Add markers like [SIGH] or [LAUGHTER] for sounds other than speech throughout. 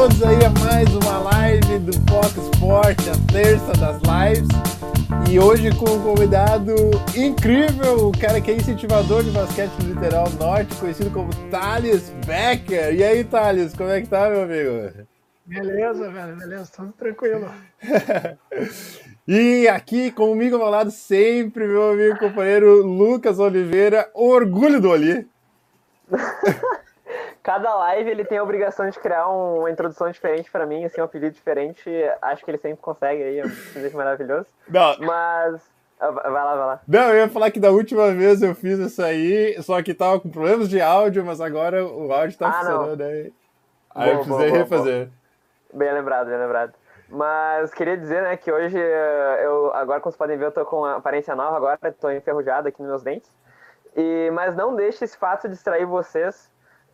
todos aí a mais uma live do Fox Sport, a terça das lives. E hoje com um convidado incrível, o cara que é incentivador de basquete no litoral norte, conhecido como Thales Becker. E aí, Thales, como é que tá, meu amigo? Beleza, velho, beleza, tudo tranquilo. [LAUGHS] e aqui comigo ao lado sempre, meu amigo companheiro Lucas Oliveira, orgulho do Oli. [LAUGHS] cada live ele tem a obrigação de criar uma introdução diferente para mim, assim, um apelido diferente. Acho que ele sempre consegue aí, é um maravilhoso. Não. Mas. Ah, vai lá, vai lá. Não, eu ia falar que da última vez eu fiz isso aí, só que tava com problemas de áudio, mas agora o áudio tá ah, funcionando aí. Aí boa, eu precisei boa, refazer. Boa. Bem lembrado, bem lembrado. Mas queria dizer, né, que hoje eu, agora como vocês podem ver, eu tô com aparência nova agora, tô enferrujado aqui nos meus dentes. E, mas não deixe esse fato distrair vocês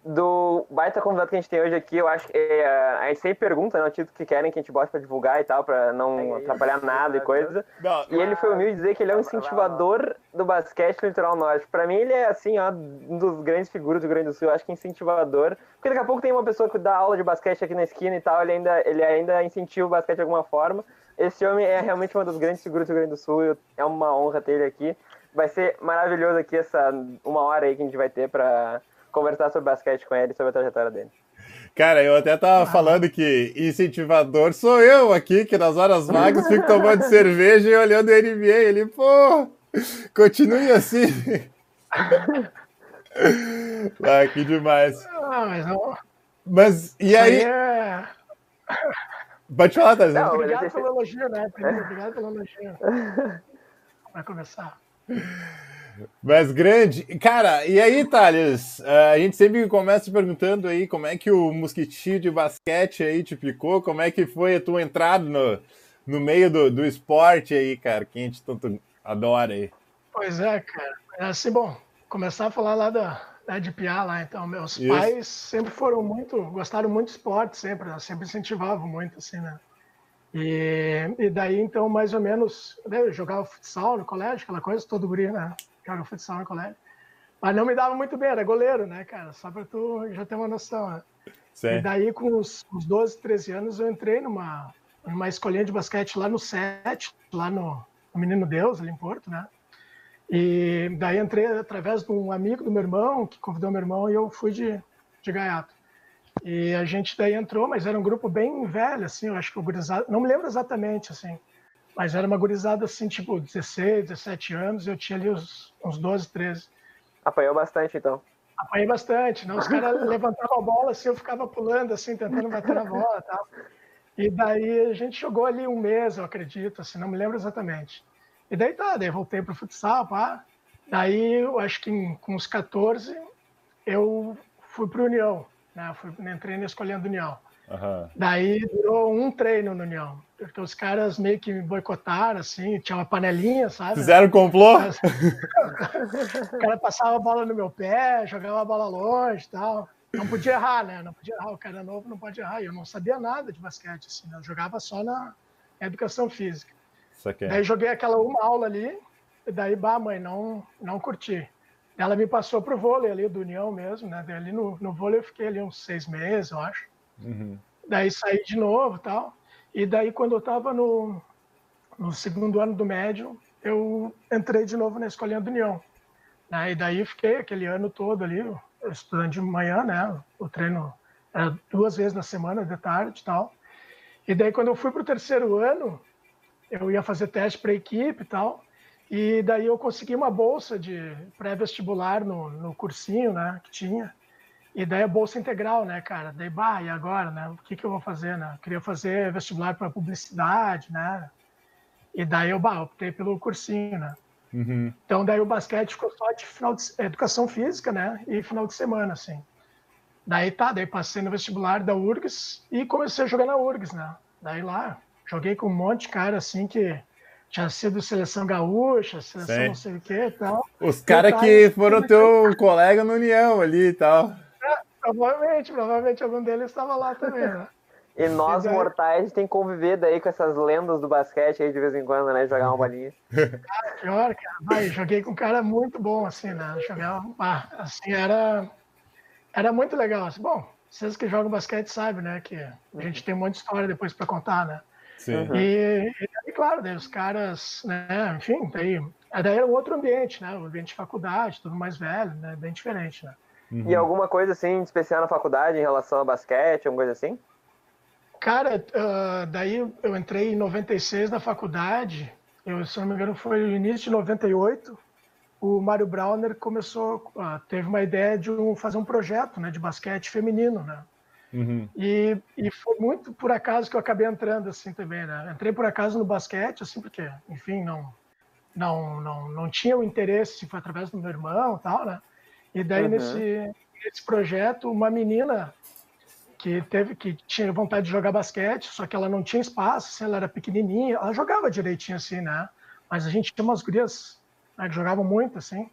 do baita convidado que a gente tem hoje aqui, eu acho que é, a gente sempre pergunta, né, o título que querem que a gente bote pra divulgar e tal, pra não é atrapalhar nada e coisa. Não, e ele foi humilde dizer que ele é um incentivador do basquete no litoral norte. Pra mim, ele é, assim, ó, um dos grandes figuras do Rio Grande do Sul, eu acho que incentivador. Porque daqui a pouco tem uma pessoa que dá aula de basquete aqui na esquina e tal, ele ainda, ele ainda incentiva o basquete de alguma forma. Esse homem é realmente uma das grandes figuras do Rio Grande do Sul, é uma honra ter ele aqui. Vai ser maravilhoso aqui essa uma hora aí que a gente vai ter pra conversar sobre basquete com ele, sobre a trajetória dele. Cara, eu até tava ah. falando que incentivador sou eu aqui, que nas horas vagas fico [LAUGHS] tomando cerveja e olhando o NBA. Ele, pô, continue assim. [LAUGHS] ah, que demais. Ah, mas, não... mas e aí? É... Pode falar. Tá? Obrigado pelo elogio, né? Obrigado pelo elogio. Vai começar. Mas grande. Cara, e aí, Thales? Uh, a gente sempre começa perguntando aí como é que o mosquitinho de basquete aí te picou, como é que foi a tua entrada no, no meio do, do esporte aí, cara, que a gente tanto adora aí. Pois é, cara. É assim, bom, começar a falar lá da, da de Piá lá, então, meus Isso. pais sempre foram muito, gostaram muito de esporte, sempre, né? sempre incentivavam muito, assim, né? E, e daí, então, mais ou menos, né, eu jogava futsal no colégio, aquela coisa, todo guri, né? Joga futsal no colégio. Mas não me dava muito bem, era goleiro, né, cara? Só para tu já ter uma noção. Né? E daí, com os, uns 12, 13 anos, eu entrei numa, numa escolinha de basquete lá no SET, lá no, no Menino Deus, ali em Porto, né? E daí entrei através de um amigo do meu irmão, que convidou meu irmão, e eu fui de, de gaiato. E a gente daí entrou, mas era um grupo bem velho, assim, eu acho que o gurizado, não me lembro exatamente, assim, mas era uma gurizada assim, tipo, 16, 17 anos, eu tinha ali uns, uns 12, 13. Apanhou bastante, então. Apanhei bastante, não? Os caras [LAUGHS] levantavam a bola assim, eu ficava pulando assim, tentando bater na bola e tal. E daí a gente jogou ali um mês, eu acredito, assim, não me lembro exatamente. E daí tá, daí voltei pro futsal, pá. Daí eu acho que com uns 14 eu fui pro União, né? Fui, entrei na escolhendo União. Uhum. Daí durou um treino no União, porque os caras meio que me boicotaram, assim, tinha uma panelinha, sabe? Fizeram complô? o cara passava a bola no meu pé, jogava a bola longe e tal. Não podia errar, né? Não podia errar, o cara novo não pode errar. E eu não sabia nada de basquete, assim, né? Eu jogava só na educação física. Daí joguei aquela uma aula ali, e daí, bah, mãe, não, não curti. Ela me passou pro vôlei ali, do União mesmo, né? Daí ali no, no vôlei eu fiquei ali uns seis meses, eu acho. Uhum. Daí saí de novo tal. E daí, quando eu estava no, no segundo ano do médio, eu entrei de novo na Escolinha do União. Né? E daí fiquei aquele ano todo ali, estudando de manhã, né? O treino era duas vezes na semana, de tarde e tal. E daí, quando eu fui para o terceiro ano, eu ia fazer teste para equipe e tal. E daí eu consegui uma bolsa de pré-vestibular no, no cursinho, né, que tinha. E daí a bolsa integral, né, cara? Daí, bah, e agora, né? O que, que eu vou fazer, né? Eu queria fazer vestibular para publicidade, né? E daí eu, bah, optei pelo cursinho, né? Uhum. Então daí o basquete ficou só de final de educação física, né? E final de semana, assim. Daí tá, daí passei no vestibular da URGS e comecei a jogar na URGS, né? Daí lá, joguei com um monte de cara assim que tinha sido seleção gaúcha, seleção não sei o que e tal. Os caras que foram teu colega no União ali e tal. Provavelmente, provavelmente algum deles estava lá também, né? [LAUGHS] E nós, e daí... mortais, tem que conviver daí com essas lendas do basquete aí de vez em quando, né? Jogar uma bolinha. [LAUGHS] Ah, pior, cara. Vai, joguei com um cara muito bom, assim, né? Jogava, ah, assim, era, era muito legal. Assim, bom, vocês que jogam basquete sabem, né? Que a gente tem um monte de história depois para contar, né? Sim. E, e, claro, daí os caras, né? Enfim, daí, daí era um outro ambiente, né? O ambiente de faculdade, tudo mais velho, né? Bem diferente, né? Uhum. E alguma coisa assim especial na faculdade em relação ao basquete, alguma coisa assim? Cara, uh, daí eu entrei em 96 na faculdade, eu, se não me engano foi no início de 98, o Mário Brauner começou, uh, teve uma ideia de um, fazer um projeto né, de basquete feminino, né? Uhum. E, e foi muito por acaso que eu acabei entrando assim também, né? Entrei por acaso no basquete, assim, porque, enfim, não, não, não, não tinha o interesse, foi através do meu irmão e tal, né? E daí uhum. nesse, nesse projeto, uma menina que teve que tinha vontade de jogar basquete, só que ela não tinha espaço, assim, ela era pequenininha, ela jogava direitinho assim, né? Mas a gente tinha umas gurias né, que jogavam muito assim.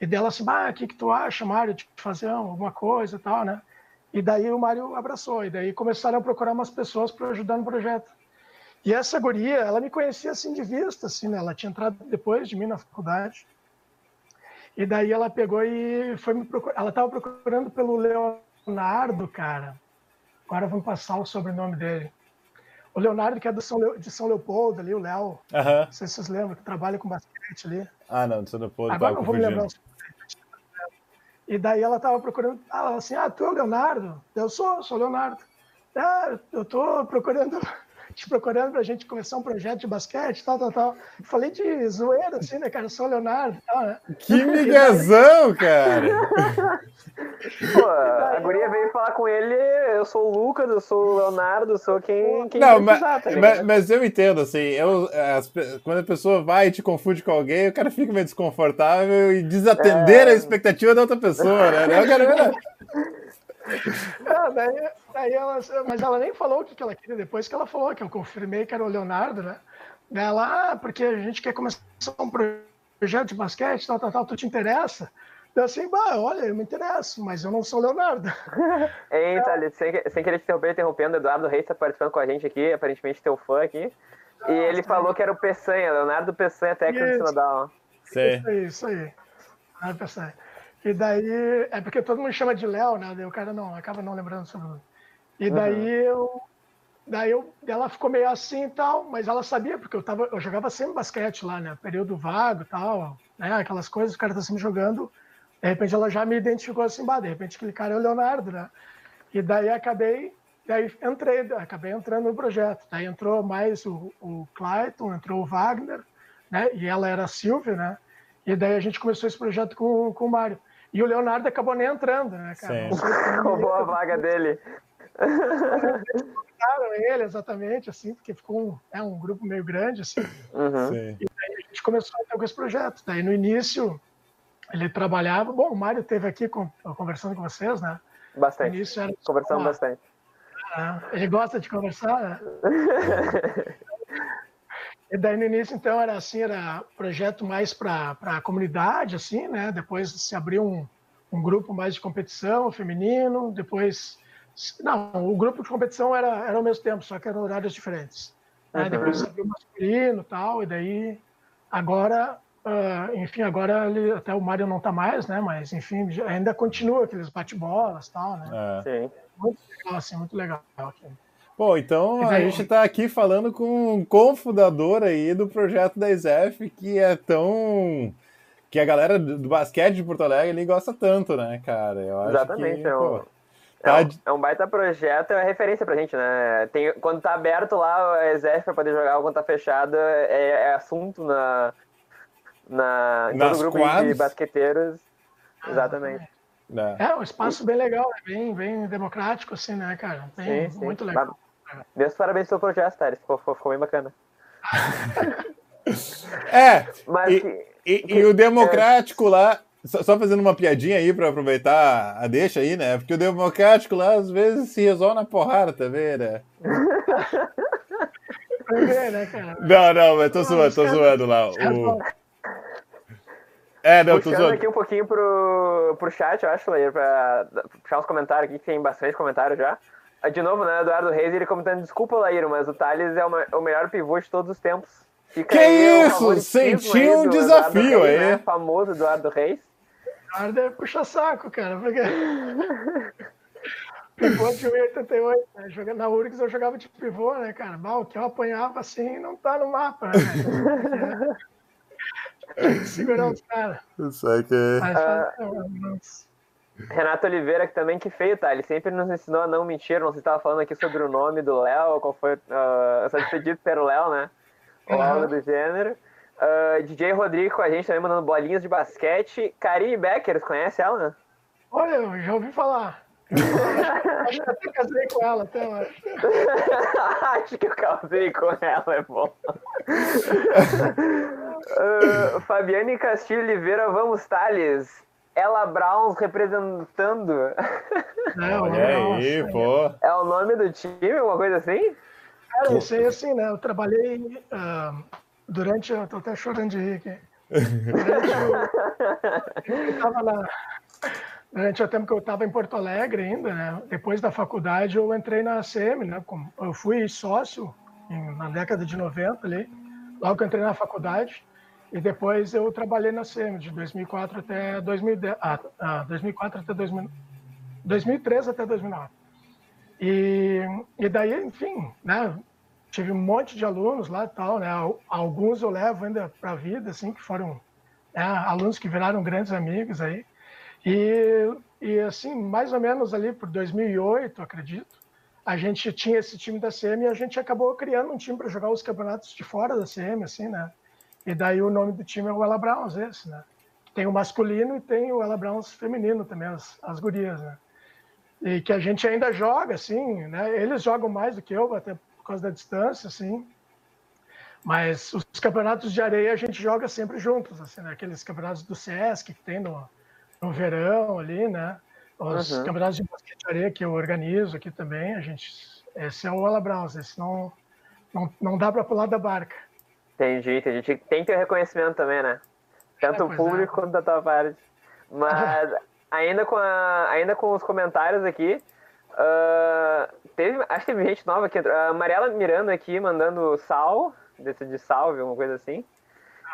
E dela assim, ah, o que que tu acha, Mário, de fazer alguma coisa e tal, né? E daí o Mário abraçou, e daí começaram a procurar umas pessoas para ajudar no projeto. E essa guria, ela me conhecia assim de vista, assim, né? Ela tinha entrado depois de mim na faculdade. E daí ela pegou e foi me procurar. Ela estava procurando pelo Leonardo, cara. Agora vamos passar o sobrenome dele. O Leonardo, que é do São Le... de São Leopoldo ali, o Léo. Uhum. Não sei se vocês lembram, que trabalha com basquete ali. Ah, não, de São Leopoldo. Agora não vou me lembrar. E daí ela estava procurando, ela assim, ah, tu é o Leonardo? Eu sou, sou o Leonardo. Ah, eu tô procurando te procurando para a gente começar um projeto de basquete, tal, tal, tal. Falei de zoeira, assim, né, cara? Eu sou o Leonardo tal, né? Que migazão, cara! [LAUGHS] Pô, a guria veio falar com ele, eu sou o Lucas, eu sou o Leonardo, eu sou quem, quem Não, mas, tá mas, mas, eu entendo, assim, eu, as, quando a pessoa vai e te confunde com alguém, o cara fica meio desconfortável e desatender é... a expectativa da outra pessoa, né? Eu quero... [LAUGHS] [LAUGHS] Ah, daí, daí ela, mas ela nem falou o que ela queria depois que ela falou, que eu confirmei que era o Leonardo, né? Ela, ah, porque a gente quer começar um projeto de basquete, tal, tal, tal, tu te interessa? Eu assim, bah, olha, eu me interesso, mas eu não sou Leonardo. [LAUGHS] Eita, é. sem, sem querer te interromper, interrompendo, Eduardo Reis está participando com a gente aqui, aparentemente teu fã aqui. Ah, e ele sim. falou que era o Peçanha, Leonardo Peçanha, técnico de Sinodal. Isso aí, isso aí. Leonardo Peçanha. E daí, é porque todo mundo chama de Léo, né? Daí o cara não, acaba não lembrando o E daí uhum. eu. Daí eu, ela ficou meio assim e tal, mas ela sabia, porque eu, tava, eu jogava sempre basquete lá, né? Período vago e tal, né? Aquelas coisas, o cara tá sempre jogando. De repente ela já me identificou assim, bah, de repente aquele cara é o Leonardo, né? E daí acabei, daí entrei, acabei entrando no projeto. Daí entrou mais o, o Clayton, entrou o Wagner, né? E ela era a Silvia, né? E daí a gente começou esse projeto com, com o Mário. E o Leonardo acabou nem entrando, né, cara? [LAUGHS] Roubou a vaga dele. Eles ele exatamente, assim, porque ficou um, é, um grupo meio grande, assim. Uhum. E daí a gente começou então, com esse projeto. Daí no início ele trabalhava. Bom, o Mário esteve aqui com, conversando com vocês, né? Bastante. No início era, Conversamos uma, bastante. É, ele gosta de conversar, né? [LAUGHS] E daí no início, então, era assim, era projeto mais para a comunidade, assim, né? Depois se abriu um, um grupo mais de competição feminino, depois... Não, o grupo de competição era, era ao mesmo tempo, só que eram horários diferentes. Né? Uhum. Depois se abriu masculino e tal, e daí agora, uh, enfim, agora ele, até o Mário não está mais, né? Mas, enfim, ainda continua aqueles bate-bolas e tal, né? É. Sim. Muito legal, assim, muito legal. Aqui. Bom, então a gente está aqui falando com um cofundador aí do projeto da ISEF, que é tão. que a galera do basquete de Porto Alegre ali gosta tanto, né, cara? Eu acho Exatamente, que, é, um, tá... é, um, é um baita projeto, é referência pra gente, né? Tem, quando tá aberto lá a ISEF para poder jogar, quando tá fechado, é, é assunto na, na, em todo grupo quadros. de basqueteiros. Exatamente. É. é um espaço bem legal, bem, bem democrático, assim, né, cara? Bem, sim, sim. Muito legal. Meus parabéns pelo projeto, Thales. Ficou, ficou bem bacana. [LAUGHS] é, Mas, e, que, e, que, e, o democrático é... lá, só, fazendo uma piadinha aí para aproveitar a deixa aí, né? Porque o democrático lá às vezes se resolve na porrada também, né? né cara? Não, não, mas tô zoando, tô zoando lá. O... É, não, Puxando tô zoando. aqui um pouquinho pro, pro chat, eu acho, Leir, pra puxar uns comentários aqui, que tem bastante comentário já. Ah, de novo, né, Eduardo Reis, ele comentando, desculpa, Laíro, mas o Thales é o maior pivô de todos os tempos. Fica que aí, isso? Senti um desafio aí. Né? Famoso Eduardo Reis. Eduardo é puxa-saco, cara. Porque... [LAUGHS] Pivô de 1,88. Né? Jogando na URGS eu jogava de pivô, né, cara? Mal, que eu apanhava assim não tá no mapa, né? [LAUGHS] segurar os caras. Isso aí que. Mas, uh, Renato Oliveira, que também que feio, tá? Ele sempre nos ensinou a não mentir. Não sei se estava falando aqui sobre o nome do Léo, qual foi. Uh, só despedi ser o Léo, né? Ou algo do gênero. Uh, DJ Rodrigo com a gente também mandando bolinhas de basquete. Karine Becker, conhece ela, né? Olha, eu já ouvi falar. [LAUGHS] acho que até casei com ela, até lá. [LAUGHS] acho que eu casei com ela, é bom. uh, [LAUGHS] Fabiane Castilho Oliveira, vamos, Thales. Ela Browns representando. Não, Olha aí, pô. É o nome do time, alguma coisa assim? Cara, eu sei assim, né? Eu trabalhei uh, durante. Eu tô até chorando de rir aqui. Durante o, eu tava na, durante o tempo que eu estava em Porto Alegre ainda, né? Depois da faculdade eu entrei na ACM, né? Eu fui sócio na década de 90 ali, logo que eu entrei na faculdade. E depois eu trabalhei na CM de 2004 até 2010, ah, ah, 2004 até 2000, 2003 até 2009. E, e daí, enfim, né, tive um monte de alunos lá e tal, né, alguns eu levo ainda para a vida, assim, que foram né, alunos que viraram grandes amigos aí. E, e assim, mais ou menos ali por 2008, acredito, a gente tinha esse time da CM e a gente acabou criando um time para jogar os campeonatos de fora da CM, assim, né? E daí o nome do time é o Ela Browns, esse, né? Tem o masculino e tem o Ela Browns feminino também, as, as gurias, né? E que a gente ainda joga, assim, né? Eles jogam mais do que eu, até por causa da distância, assim. Mas os campeonatos de areia a gente joga sempre juntos, assim, né? Aqueles campeonatos do Sesc que tem no, no verão ali, né? Os uhum. campeonatos de basquete de areia que eu organizo aqui também, a gente... Esse é o Ela Browns, esse não, não, não dá para pular da barca. Entendi, entendi. Tem que ter reconhecimento também, né? Tanto é, o público é. quanto da tua parte. Mas [LAUGHS] ainda com, a, ainda com os comentários aqui, uh, teve, acho que teve gente nova aqui. A Mariela Miranda aqui mandando sal, desse de salve, alguma coisa assim.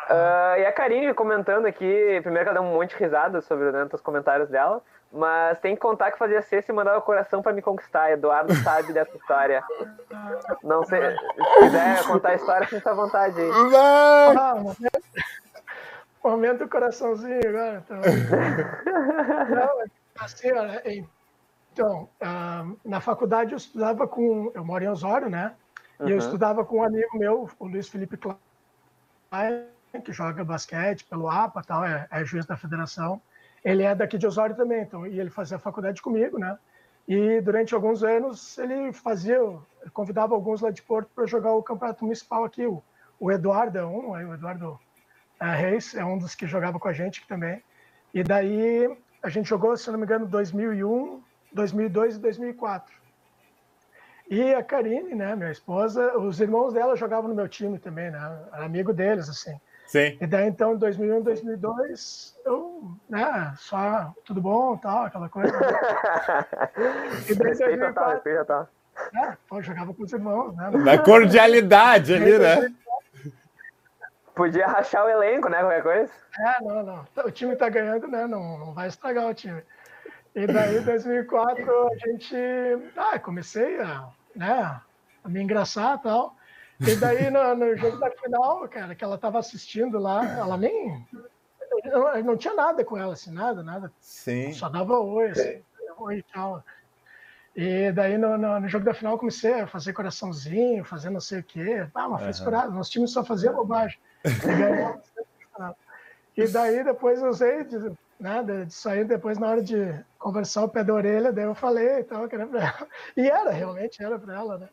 Uh, e a Karine comentando aqui, primeiro que ela deu um monte de risada sobre né, os comentários dela, mas tem que contar que fazia sexta e mandava o coração para me conquistar. Eduardo sabe dessa história. Não sei, se quiser contar a história, sinta à vontade aí. Ah, momento coraçãozinho agora. Então. Não, assim, olha, então, ah, na faculdade eu estudava com. Eu moro em Osório, né? E eu uhum. estudava com um amigo meu, o Luiz Felipe Klein, que joga basquete pelo APA, tal, é, é juiz da federação. Ele é daqui de Osório também, então, e ele fazia faculdade comigo, né? E durante alguns anos ele fazia, convidava alguns lá de Porto para jogar o campeonato municipal aqui. O, o Eduardo é um, o Eduardo é, Reis é um dos que jogava com a gente também. E daí a gente jogou, se não me engano, 2001, 2002 e 2004. E a Karine, né, minha esposa, os irmãos dela jogavam no meu time também, né? Era amigo deles, assim. Sim. E daí, então, em 2001, 2002, eu, né, só tudo bom, tal, aquela coisa. [LAUGHS] e daí, respeito 2004, respeito total. É, pô, jogava com os irmãos, né? Na cordialidade ali, né? Podia rachar o elenco, né, qualquer coisa. É, não, não. O time tá ganhando, né, não, não vai estragar o time. E daí, em 2004, a gente, ah, comecei a, né, a me engraçar e tal. E daí, no, no, jogo da final, cara, que ela tava assistindo lá, ela nem. Não, não tinha nada com ela, assim, nada, nada. Sim. Só dava oi, assim, oi e tal. E daí, no, no, no, jogo da final, comecei a fazer coraçãozinho, fazer não sei o quê. Ah, uma frescurada. Uhum. Nosso time só fazia bobagem. E, daí, [LAUGHS] depois eu usei de, né, de sair depois na hora de conversar o pé da orelha, daí eu falei e tal, que era pra ela. E era, realmente era para ela, né?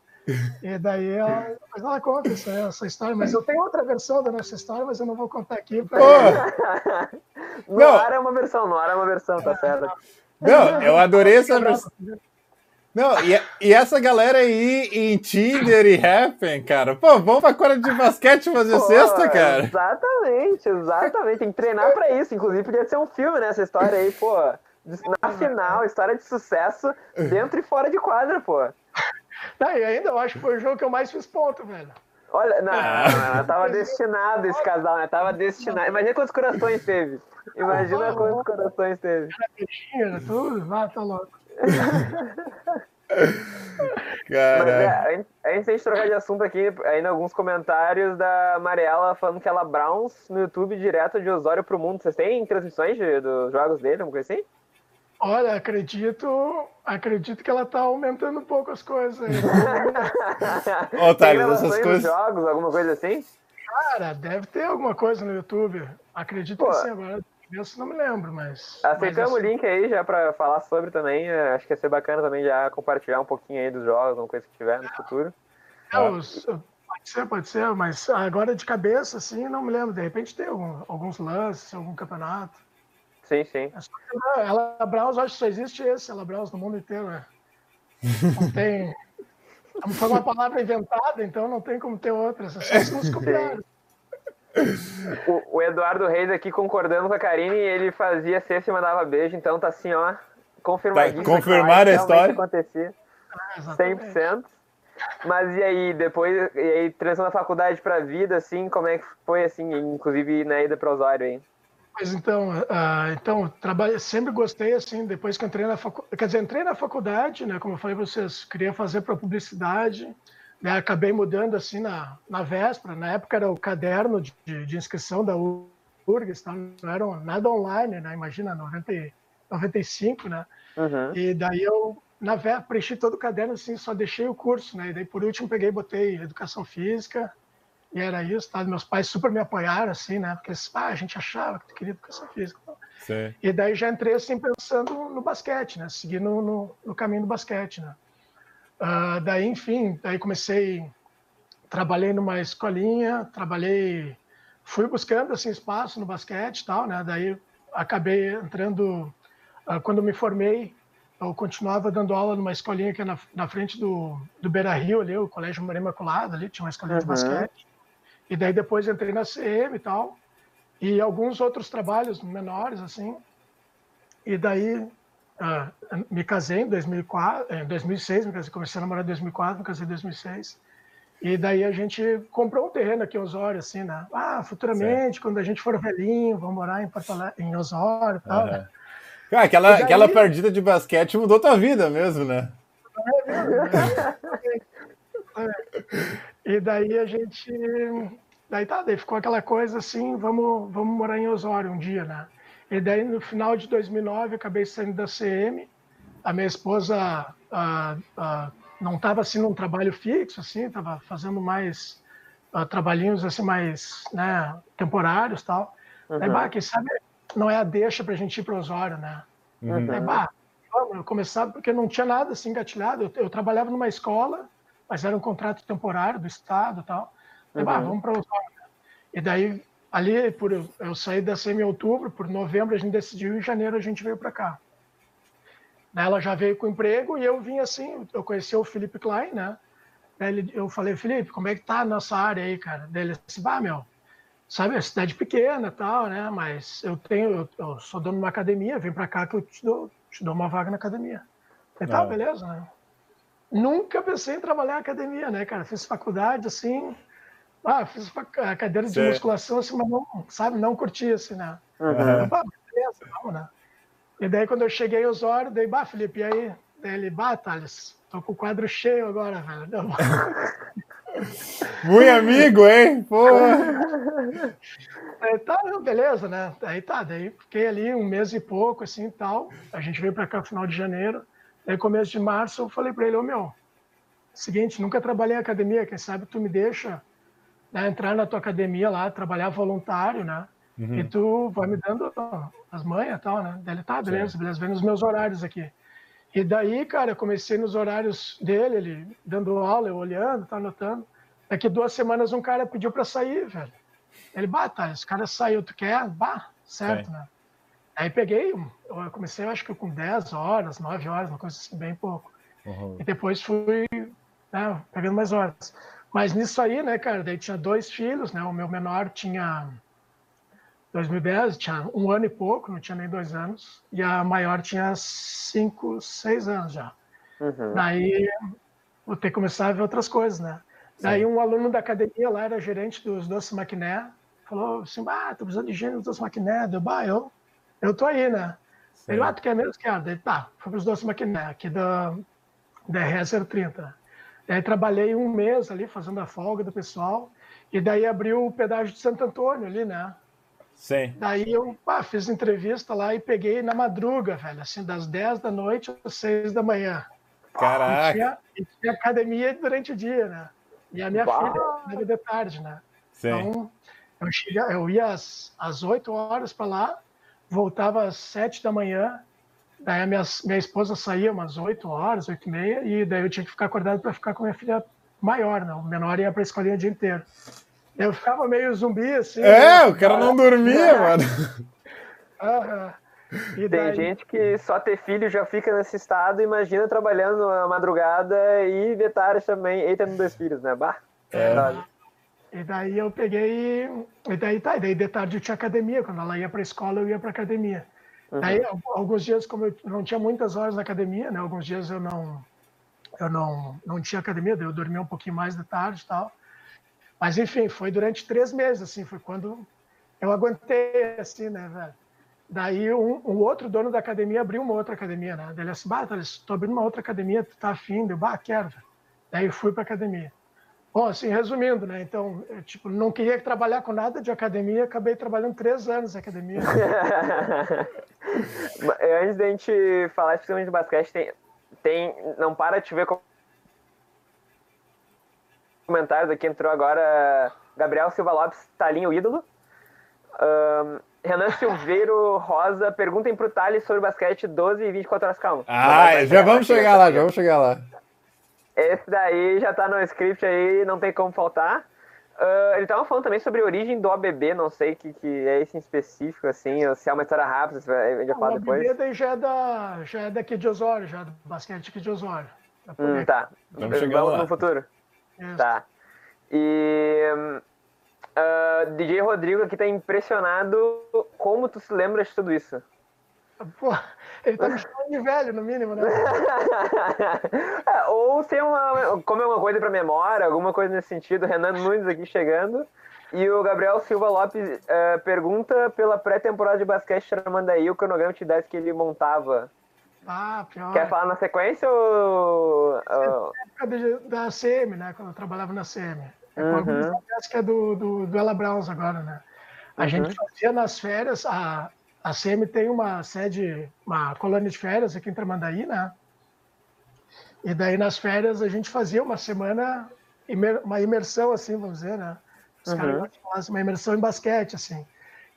E daí ela, depois ela conta essa, essa, história, mas eu tenho outra versão da nossa história, mas eu não vou contar aqui. Pra... no não. ar é uma versão, no ar é uma versão, tá certo. Não, eu adorei essa versão. Não, e, e, essa galera aí em Tinder e Happen, cara, pô, vamos pra quadra de basquete fazer pô, sexta, cara. Exatamente, exatamente. Tem que treinar pra isso. Inclusive, podia ser um filme, né? Essa história aí, pô. Na final, história de sucesso dentro e fora de quadra, pô. Tá, e ainda eu acho que foi o jogo que eu mais fiz ponto, velho. Olha, não, não, não, tava destinado esse casal, né? Tava destinado. Imagina quantos corações teve. Imagina quantos corações teve. Era tudo, vai, tá louco. Mas é, antes de trocar de assunto aqui, ainda alguns comentários da Mariela falando que ela Browns no YouTube direto de Osório pro mundo. Vocês têm transmissões de, dos jogos dele, alguma coisa assim? Olha, acredito, acredito que ela tá aumentando um pouco as coisas aí. Ô, [LAUGHS] Thales, essas coisas. jogos, alguma coisa assim? Cara, deve ter alguma coisa no YouTube. Acredito Pô. que sim, agora eu não me lembro, mas. Aceitamos mas, assim... o link aí já para falar sobre também. É, acho que ia ser bacana também já compartilhar um pouquinho aí dos jogos, alguma coisa que tiver no futuro. É, os, pode ser, pode ser, mas agora de cabeça, assim, não me lembro. De repente tem algum, alguns lances, algum campeonato. Sim, sim. É ela Browns, acho que só existe esse, ela Browns no mundo inteiro, né? Não [LAUGHS] tem. Foi uma palavra inventada, então não tem como ter outras. É só os copiaram. O, o, Eduardo Reis aqui concordando com a Karine, ele fazia cesta e mandava beijo, então tá assim, ó, confirmadíssimo. Vai confirmar a história. acontecia 100%. Mas e aí, depois, e aí, transição da faculdade pra vida, assim, como é que foi, assim, inclusive na ida pro Osório, hein? Mas então, uh, então trabalho, sempre gostei, assim, depois que entrei na faculdade, quer dizer, entrei na faculdade, né, como eu falei para vocês, queria fazer para publicidade, né, acabei mudando, assim, na, na véspera, na época era o caderno de, de inscrição da URGS, tá? não era nada online, né, imagina, 90, 95, né, uhum. e daí eu, na véspera, preenchi todo o caderno, assim, só deixei o curso, né, e daí por último peguei botei educação física, e era isso, tá? Meus pais super me apoiaram, assim, né? Porque ah, a gente achava que tu queria educação física. Sim. E daí já entrei, assim, pensando no basquete, né? Seguindo no, no caminho do basquete, né? Uh, daí, enfim, daí comecei, trabalhei numa escolinha, trabalhei, fui buscando, assim, espaço no basquete e tal, né? Daí acabei entrando, uh, quando me formei, eu continuava dando aula numa escolinha que é na, na frente do, do Beira Rio, ali, o Colégio Maria Imaculada, ali, tinha uma escolinha uhum. de basquete. E daí depois entrei na CM e tal, e alguns outros trabalhos menores, assim. E daí uh, me casei em 2004, em 2006, me casei, comecei a namorar em 2004, me casei em 2006. E daí a gente comprou um terreno aqui em Osório, assim, né? Ah, futuramente, certo. quando a gente for velhinho, vamos morar em, Porto Alegre, em Osório e tal. Uhum. Né? Ah, aquela, daí... aquela partida de basquete mudou tua vida mesmo, né? É mesmo, né? é. [LAUGHS] E daí a gente. Daí tá, daí ficou aquela coisa assim, vamos, vamos morar em Osório um dia, né? E daí no final de 2009 eu acabei saindo da CM. A minha esposa não estava assim num trabalho fixo, assim, estava fazendo mais trabalhinhos assim mais, né, temporários, tal. Uhum. Daí, bah, quem sabe não é a deixa para a gente ir para Osório, né? Uhum. Daí, bah, vamos começar porque não tinha nada assim engatilhado. Eu, eu trabalhava numa escola mas era um contrato temporário do Estado e tal. Uhum. Ah, vamos para Osório. E daí, ali, por, eu saí da SEMI em outubro, por novembro a gente decidiu, e em janeiro a gente veio para cá. Ela já veio com emprego e eu vim assim, eu conheci o Felipe Klein, né? Ele, eu falei, Felipe, como é que tá a nossa área aí, cara? Daí ele disse, bah, meu, sabe, é cidade pequena e tal, né? Mas eu tenho, eu, eu sou dono de uma academia, vem para cá que eu te dou, te dou uma vaga na academia. E tal, ah. beleza, né? Nunca pensei em trabalhar em academia, né, cara? Fiz faculdade, assim, ah, fiz a cadeira de Sim. musculação, assim, mas não, sabe, não curti, assim, né? Uhum. bah, beleza, vamos, né? E daí, quando eu cheguei aos Osório, daí, bah, Felipe, e aí? Daí ele, bah, Thales, tô com o quadro cheio agora, velho. Muito amigo, hein? Porra! Aí, tá, beleza, né? Aí tá, daí fiquei ali um mês e pouco, assim, tal. A gente veio para cá no final de janeiro. Aí, começo de março, eu falei para ele, ô meu, seguinte, nunca trabalhei em academia, quem sabe tu me deixa né, entrar na tua academia lá, trabalhar voluntário, né? Uhum. E tu vai me dando as manhas e tal, né? Daí ele, tá, beleza, beleza, vem nos meus horários aqui. E daí, cara, eu comecei nos horários dele, ele dando aula, eu olhando, tá anotando. Daqui duas semanas um cara pediu para sair, velho. Ele, bah, tá, esse cara saiu, tu quer? Bah, certo, Sim. né? Aí peguei, eu comecei acho que com 10 horas, 9 horas, uma coisa assim, bem pouco. Uhum. E depois fui né, pegando mais horas. Mas nisso aí, né, cara, daí tinha dois filhos, né? O meu menor tinha 2010, tinha um ano e pouco, não tinha nem dois anos. E a maior tinha cinco, seis anos já. Uhum. Daí vou ter que começar a ver outras coisas, né? Sim. Daí um aluno da academia lá era gerente dos doces maquiné, falou assim, ah, tô precisando de gênio dos doces maquiné. Deu, bah, eu eu tô aí, né? Sim. Ele, ah, tu quer mesmo? Quero. Daí, tá, fui para os doces maquiné, aqui da, da Rezer 30. Daí trabalhei um mês ali, fazendo a folga do pessoal, e daí abriu o pedágio de Santo Antônio ali, né? Sim. Daí eu pá, fiz entrevista lá e peguei na madruga, velho, assim, das 10 da noite às 6 da manhã. Caraca! E tinha, e tinha academia durante o dia, né? E a minha bah. filha de tarde, né? Sim. Então, eu, cheguei, eu ia às, às 8 horas para lá, voltava às 7 da manhã, daí a minha, minha esposa saía umas 8 horas, 8 e meia, e daí eu tinha que ficar acordado para ficar com a minha filha maior, né? O menor ia para a escolinha o dia inteiro. Eu ficava meio zumbi, assim. É, né? o cara não dormia, mano. Aham. E Tem gente que só ter filho já fica nesse estado, imagina trabalhando na madrugada e de tarde também, e tendo dois filhos, né? Bah, é. E daí eu peguei, e daí tá, e daí de tarde eu tinha academia, quando ela ia para a escola eu ia para academia. Uhum. Daí alguns dias, como eu não tinha muitas horas na academia, né? Alguns dias eu não, eu não, não tinha academia, daí eu dormia um pouquinho mais de tarde e tal. Mas enfim, foi durante três meses, assim, foi quando eu aguentei, assim, né, velho. Daí um, um, outro dono da academia abriu uma outra academia, né? Ele disse, bah, estou abrindo uma outra academia, tu tá afim? Eu, bah, quero. Velho. Daí eu fui para academia. Bom, assim, resumindo, né? Então, eu, tipo, não queria trabalhar com nada de academia, acabei trabalhando três anos em academia. [LAUGHS] Antes da gente falar especificamente do basquete, tem, tem, não para de te ver comentários aqui, entrou agora Gabriel Silva Lopes, Talinho ídolo. Um, Renan Silveiro Rosa, perguntem pro Thales sobre basquete 12 e 24 horas, calma. Ah, já vamos chegar lá, já vamos chegar lá. Esse daí já tá no script aí, não tem como faltar. Uh, ele tava falando também sobre a origem do ABB, não sei o que, que é esse em específico, assim, se é uma história rápida, a gente vai falar depois. O ABB já é, da, já é daqui de Osório, já é do basquete aqui de Osório. Hum, tá, vamos chegar lá. no futuro. Isso. Tá. E uh, ah, DJ Rodrigo aqui tá impressionado como tu se lembra de tudo isso. Pô, ele tá me chamando de velho, no mínimo, né? [LAUGHS] é, ou ser uma. Como é uma coisa pra memória, alguma coisa nesse sentido. Renan Nunes aqui chegando. E o Gabriel Silva Lopes uh, pergunta pela pré-temporada de basquete Tramandaí o cronograma de ideias que ele montava. Ah, pior. Quer falar na sequência ou. Na época da CM, né? Quando eu trabalhava na CM. É uhum. que é do, do, do Ela Browns agora, né? A uhum. gente fazia nas férias, a, a CM tem uma sede, uma colônia de férias aqui em Tramandaí, né? E daí nas férias a gente fazia uma semana, uma imersão, assim, vamos dizer, né? Os uhum. caras falavam uma imersão em basquete, assim.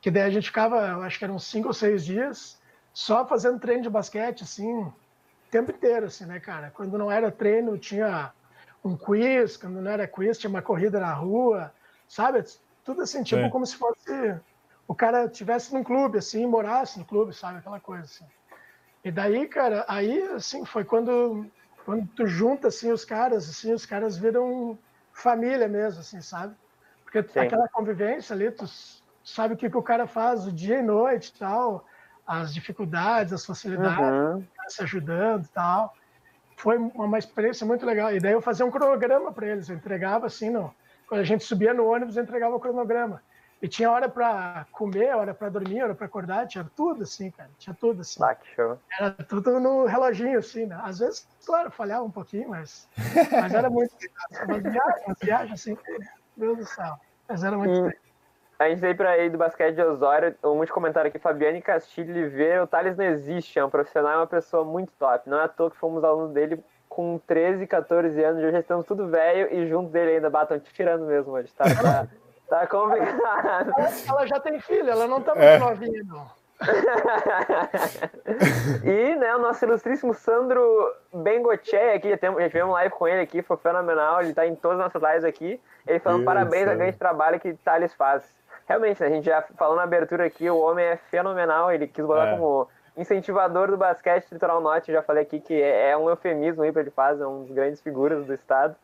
Que daí a gente ficava, eu acho que eram cinco ou seis dias, só fazendo treino de basquete, assim, o tempo inteiro, assim, né, cara? Quando não era treino, tinha um quiz, quando não era quiz, tinha uma corrida na rua, sabe? Tudo assim, tipo, como se fosse o cara tivesse num clube, assim, morasse no clube, sabe? Aquela coisa, assim. E daí, cara, aí, assim, foi quando, quando tu junta, assim, os caras, assim, os caras viram família mesmo, assim, sabe? Porque Sim. aquela convivência ali, tu sabe o que, que o cara faz o dia e noite e tal, as dificuldades, as facilidades, uhum. se ajudando e tal foi uma experiência muito legal. E daí eu fazia um cronograma para eles, eu entregava assim, no, quando a gente subia no ônibus, eu entregava o cronograma. E tinha hora para comer, hora para dormir, hora para acordar, tinha tudo assim, cara, tinha tudo assim. Ah, que show. Era tudo no reloginho, assim, né? Às vezes, claro, falhava um pouquinho, mas, mas era muito. Umas viagens, umas viagens assim, meu Deus do céu. Mas era muito. Hum. A gente veio para aí do basquete de Osório, um monte de comentário aqui. Fabiane Castilho Oliveira, o Thales não existe, é um profissional, é uma pessoa muito top. Não é à toa que fomos alunos dele com 13, 14 anos, já estamos tudo velho e junto dele ainda batam te tirando mesmo hoje. Tá, [LAUGHS] tá, tá complicado. Ela já tem filho, ela não tá muito é. novinha, não. [LAUGHS] e né, o nosso ilustríssimo Sandro Bengoche aqui, já, temos, já tivemos live com ele aqui, foi fenomenal, ele está em todas as nossas lives aqui. Ele falando Isso. parabéns ao grande trabalho que Thales faz realmente, a gente já falou na abertura aqui, o homem é fenomenal, ele quis botar é. como incentivador do basquete litoral norte, já falei aqui que é, é um eufemismo aí pra ele fazer, é um dos grandes figuras do estado.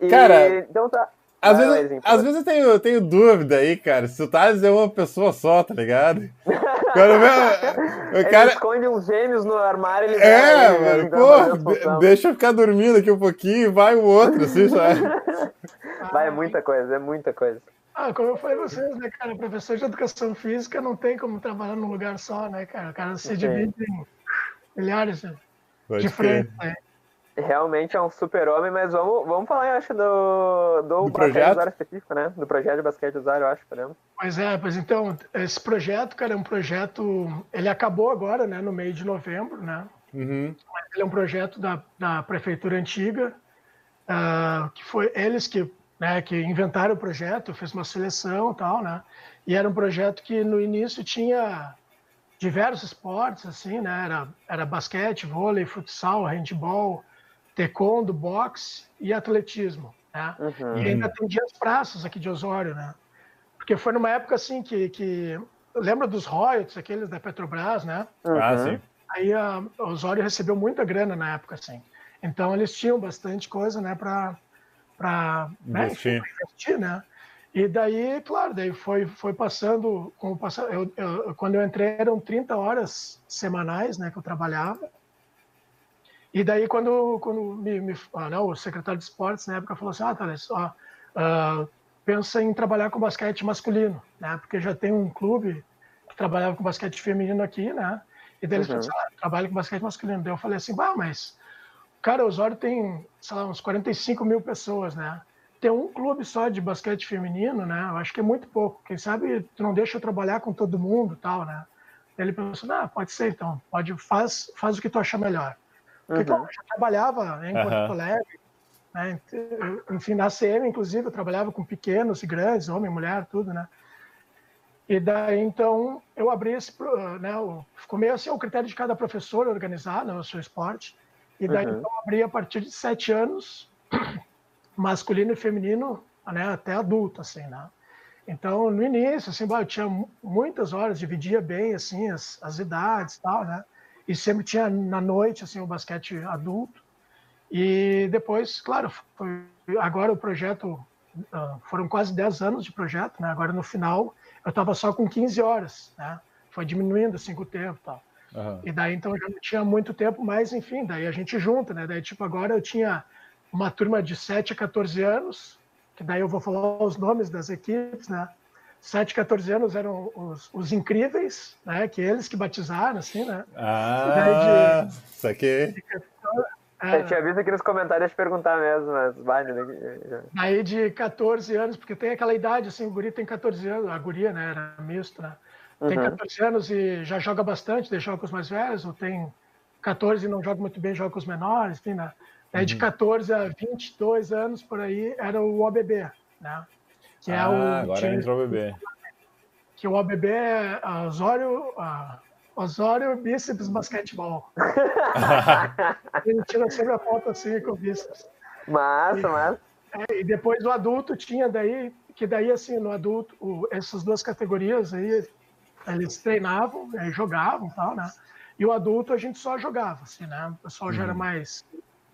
E, cara, então tá. Às, vezes, exemplo, às vezes eu tenho, eu tenho dúvida aí, cara, se o Thales é uma pessoa só, tá ligado? Quando vê, o [LAUGHS] cara... Ele esconde uns gêmeos no armário, ele É, vai, mano, pô, deixa eu ficar dormindo aqui um pouquinho e vai o outro, assim, [LAUGHS] sabe? Vai, é muita coisa, é muita coisa. Ah, como eu falei pra vocês, né, cara, professor de educação física não tem como trabalhar num lugar só, né, cara? O cara se divide em milhares de, de frentes, né? Realmente é um super-homem, mas vamos, vamos falar, eu acho, do, do, do projeto específico, né? Do projeto de basquete usuário, eu acho, podemos. Pois é, pois então, esse projeto, cara, é um projeto. Ele acabou agora, né, no meio de novembro, né? Uhum. Ele é um projeto da, da prefeitura antiga, uh, que foi eles que, né, que inventaram o projeto, fez uma seleção e tal, né? E era um projeto que no início tinha diversos esportes, assim, né? Era, era basquete, vôlei, futsal, handball, taekwondo, boxe e atletismo, né? Uhum. E ainda atendia as praças aqui de Osório, né? Porque foi numa época assim que, que lembra dos royalties, aqueles da Petrobras, né? Ah, Uhum. sim. Aí a Osório recebeu muita grana na época, assim. Então eles tinham bastante coisa, né, para para Investir. investir, né? E daí, claro, daí foi foi passando, com o passar, eu, eu- quando eu entrei eram 30 horas semanais, né, que eu trabalhava. E daí quando quando me, me ah, não, o secretário de esportes na época falou assim: "Ah, Thales, ó, ah, pensa em trabalhar com basquete masculino, né? Porque já tem um clube que trabalhava com basquete feminino aqui, né? E daí eles Uhum. pensaram, ah, trabalho com basquete masculino. Daí eu falei assim, bah, mas, cara, o Osório tem, sei lá, uns 45 mil pessoas, né? Ter um clube só de basquete feminino, né? Eu acho que é muito pouco. Quem sabe tu não deixa eu trabalhar com todo mundo tal, né? Daí ele pensou, ah, pode ser então, pode, faz, faz o que tu achar melhor. Porque, Uhum. claro, eu já trabalhava né, em Porto. Alegre, né? Enfim, na CM, inclusive, eu trabalhava com pequenos e grandes, homem, mulher, tudo, né? E daí, então, eu abri esse, né, ficou meio assim, o critério de cada professor organizar né, o seu esporte. E daí, Uhum. então, eu abri a partir de sete anos, [CLEARS THROAT] masculino e feminino, né, até adulto, assim, né? Então, no início, assim, eu tinha mu- muitas horas, dividia bem, assim, as, as idades e tal, né? E sempre tinha na noite, assim, o basquete adulto. E depois, claro, foi, agora o projeto, ah, foram quase 10 anos de projeto, né? Agora, no final, eu estava só com 15 horas, né? Foi diminuindo, assim, com o tempo e tal. Aham. E daí, então, já não tinha muito tempo, mas, enfim, daí a gente junta, né? Daí, tipo, agora eu tinha uma turma de 7 a 14 anos, que daí eu vou falar os nomes das equipes, né? 7 a 14 anos eram os, os incríveis, né? Que eles que batizaram, assim, né? Ah, saquei. É, Eu tinha visto aqui nos comentários perguntar mesmo, mas vai, né? Daí de 14 anos, porque tem aquela idade, assim, o guri tem 14 anos, a guria, né, era misto, né? Tem Uhum. 14 anos e já joga bastante, daí joga com os mais velhos, ou tem 14 e não joga muito bem, joga com os menores, enfim, né? Daí de 14 a 22 anos, por aí, era o OBB, né? Que é ah, o agora time- entrou o bebê. que o OBB é a Osório, a Osório Bíceps Basquetebol. [LAUGHS] Ele tira sempre a foto assim com o bíceps. Massa, massa. É, e depois o adulto tinha daí, que daí assim, no adulto, o- essas duas categorias aí, eles treinavam, jogavam e tal, né? E o adulto a gente só jogava, assim, né? O pessoal já era mais,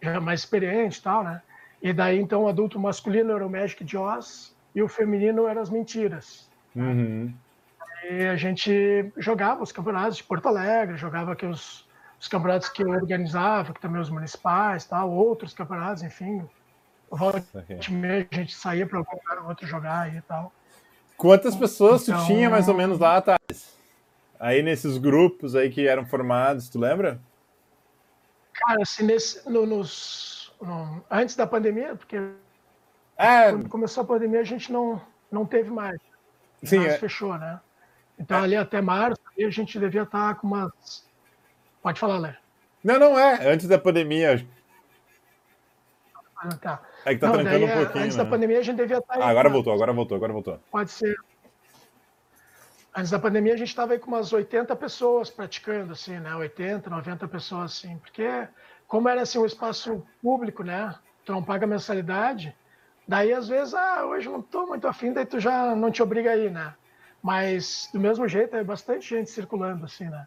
já era mais experiente e tal, né? E daí, então, o adulto masculino era o Magic de Oz e o feminino eram as mentiras. Uhum. E a gente jogava os campeonatos de Porto Alegre, jogava aqui os, os campeonatos que eu organizava, que também os municipais, tal, outros campeonatos, enfim. Volta meia a gente saía para algum lugar ou outro jogar aí e tal. Quantas pessoas Então- tu tinha mais ou menos lá, Thales? Aí nesses grupos aí que eram formados, tu lembra? Cara, assim, nesse, no- nos, no- antes da pandemia, porque É, quando começou a pandemia a gente não, não teve mais. sim, Mas é, fechou, né? Então ali até março a gente devia estar com umas. Pode falar, Léo. não, não é, antes da pandemia. Ah, tá. É que tá Não, trancando um é, pouquinho, antes né? da pandemia a gente devia estar. aí Ah, agora com- voltou, agora voltou, agora voltou. Pode ser. Antes da pandemia, a gente estava aí com umas 80 pessoas praticando, assim, né? 80, 90 pessoas, assim. Porque, como era, assim, um espaço público, né? Tu não paga mensalidade. Daí, às vezes, ah, hoje não estou muito afim, daí tu já não te obriga aí, né? Mas, do mesmo jeito, é bastante gente circulando, assim, né?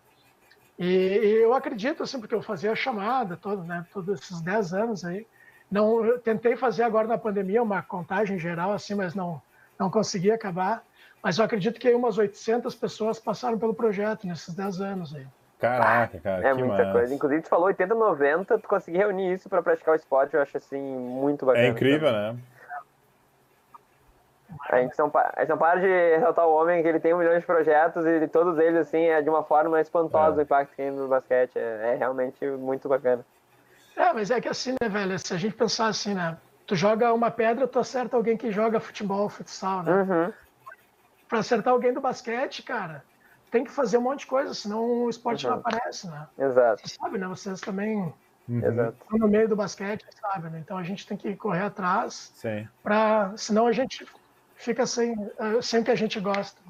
E, e eu acredito, assim, porque eu fazia a chamada toda, né? Todos esses 10 anos aí. Não, eu tentei fazer agora na pandemia uma contagem geral, assim, mas não, não consegui acabar. Mas eu acredito que aí umas 800 pessoas passaram pelo projeto nesses 10 anos aí. Caraca, cara, É que muita massa. coisa. Inclusive, tu falou 80, 90, tu conseguir reunir isso pra praticar o esporte, eu acho assim muito bacana. É incrível, né? A gente, não, a gente não para de ressaltar o homem que ele tem um milhão de projetos e todos eles, assim, é de uma forma espantosa é. o impacto que tem no basquete. É, é, realmente muito bacana. É, mas é que assim, né, velho? Se a gente pensar assim, né? Tu joga uma pedra, tu acerta alguém que joga futebol, futsal, né? Uhum. Pra acertar alguém do basquete, cara, tem que fazer um monte de coisa, senão o esporte uhum. não aparece, né? Exato. Você sabe, né? Vocês também Uhum. Exato. no meio do basquete, sabe? Né? Então a gente tem que correr atrás, para senão a gente fica sem, eh, sem o que a gente gosta.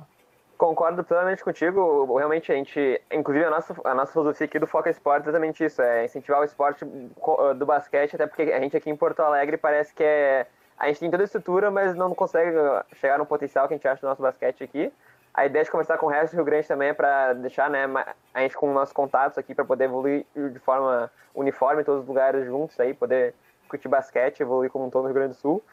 Concordo plenamente contigo. Realmente, a gente, inclusive a nossa, a nossa filosofia aqui do Foca Esporte é exatamente isso: é incentivar o esporte eh, do basquete, até porque a gente aqui em Porto Alegre parece que é. A gente tem toda a estrutura, mas não consegue chegar no potencial que a gente acha do nosso basquete aqui. A ideia de conversar com o resto do Rio Grande também é para deixar né, a gente com nossos contatos aqui para poder evoluir de forma uniforme em todos os lugares juntos, aí, poder curtir basquete, evoluir como um todo no Rio Grande do Sul.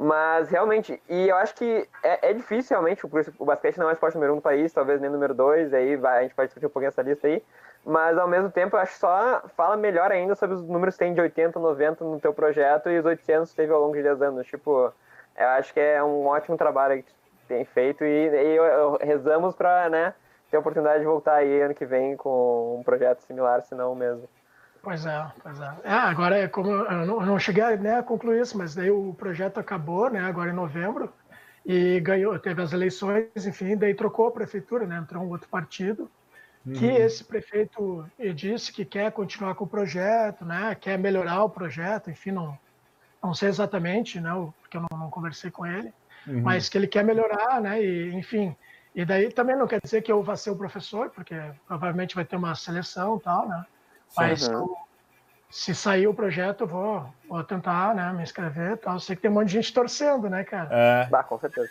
Mas realmente, e eu acho que é, é difícil realmente, o, o basquete não é o esporte número um do país, talvez nem número dois, aí vai, a gente pode discutir um pouquinho essa lista aí. Mas ao mesmo tempo, eu acho só fala melhor ainda sobre os números que tem de 80, 90 no teu projeto e os 800 que teve ao longo de 10 anos. Tipo, eu acho que é um ótimo trabalho que tem feito e, e eu, eu, rezamos para né, ter a oportunidade de voltar aí ano que vem com um projeto similar, se não mesmo. Pois é, pois é. é agora é como eu não, eu não cheguei né, a concluir isso, mas daí o projeto acabou, né, agora em novembro, e ganhou, teve as eleições, enfim, daí trocou a prefeitura, né, entrou um outro partido, uhum. que esse prefeito disse que quer continuar com o projeto, né, quer melhorar o projeto, enfim, não, não sei exatamente, né, porque eu não, não conversei com ele, uhum. mas que ele quer melhorar, né? E, enfim, e daí também não quer dizer que eu vá ser o professor, porque provavelmente vai ter uma seleção e tal, né? Mas uhum. se sair o projeto, eu vou, vou tentar, né, me inscrever e tal. Sei que tem um monte de gente torcendo, né, cara? É. Bah, com certeza.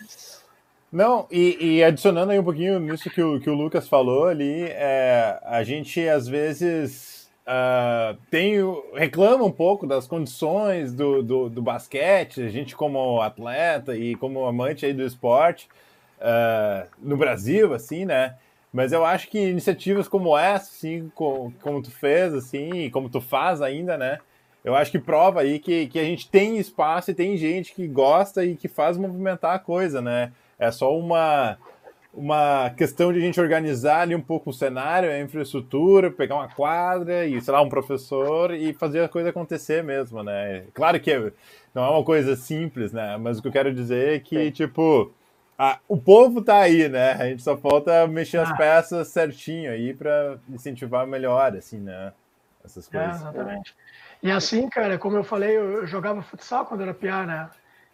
Não, e, e, adicionando aí um pouquinho nisso que o, que o Lucas falou ali, é, a gente às vezes Uh, tenho, reclama um pouco das condições do, do, do, basquete, a gente como atleta e como amante aí do esporte uh, no Brasil, assim, né? Mas eu acho que iniciativas como essa, assim, como, como tu fez, assim, como tu faz ainda, né? Eu acho que prova aí que, que a gente tem espaço e tem gente que gosta e que faz movimentar a coisa, né? É só uma uma questão de a gente organizar ali um pouco o cenário, a infraestrutura, pegar uma quadra e, sei lá, um professor e fazer a coisa acontecer mesmo, né? Claro que não é uma coisa simples, né? Mas o que eu quero dizer é que, Sim. tipo, a, o povo tá aí, né? A gente só falta mexer ah. as peças certinho aí para incentivar melhor, assim, né? Essas coisas. É, exatamente. E assim, cara, como eu falei, eu jogava futsal quando era piá, né?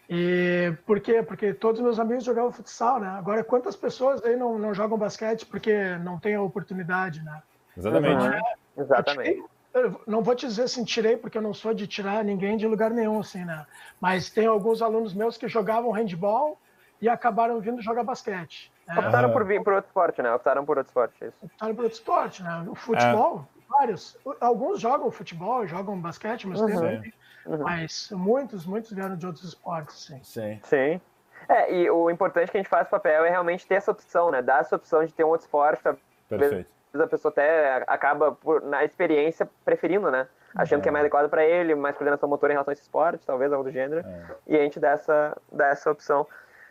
E por quê? Porque todos meus amigos jogavam futsal, né? Agora, quantas pessoas aí não, não jogam basquete porque não tem a oportunidade, né? Exatamente. Uhum. Exatamente. Eu não vou te dizer assim, tirei, porque eu não sou de tirar ninguém de lugar nenhum, assim, né? Mas tem alguns alunos meus que jogavam handball e acabaram vindo jogar basquete. Né? Optaram por vir por outro esporte, né? Optaram por outro esporte, é isso. Optaram por outro esporte, né? O futebol, é. vários. Alguns jogam futebol, jogam basquete, mas uhum. tem Uhum. Mas muitos, muitos vieram de outros esportes, sim. Sim. Sim. É, e o importante que a gente faz papel é realmente ter essa opção, né? Dar essa opção de ter um outro esporte. Perfeito. A pessoa até acaba, por, na experiência, preferindo, né? Achando é. que é mais adequado para ele, mais coordenação motora em relação a esse esporte, talvez, algo do gênero. É. E a gente dá essa, dá essa opção.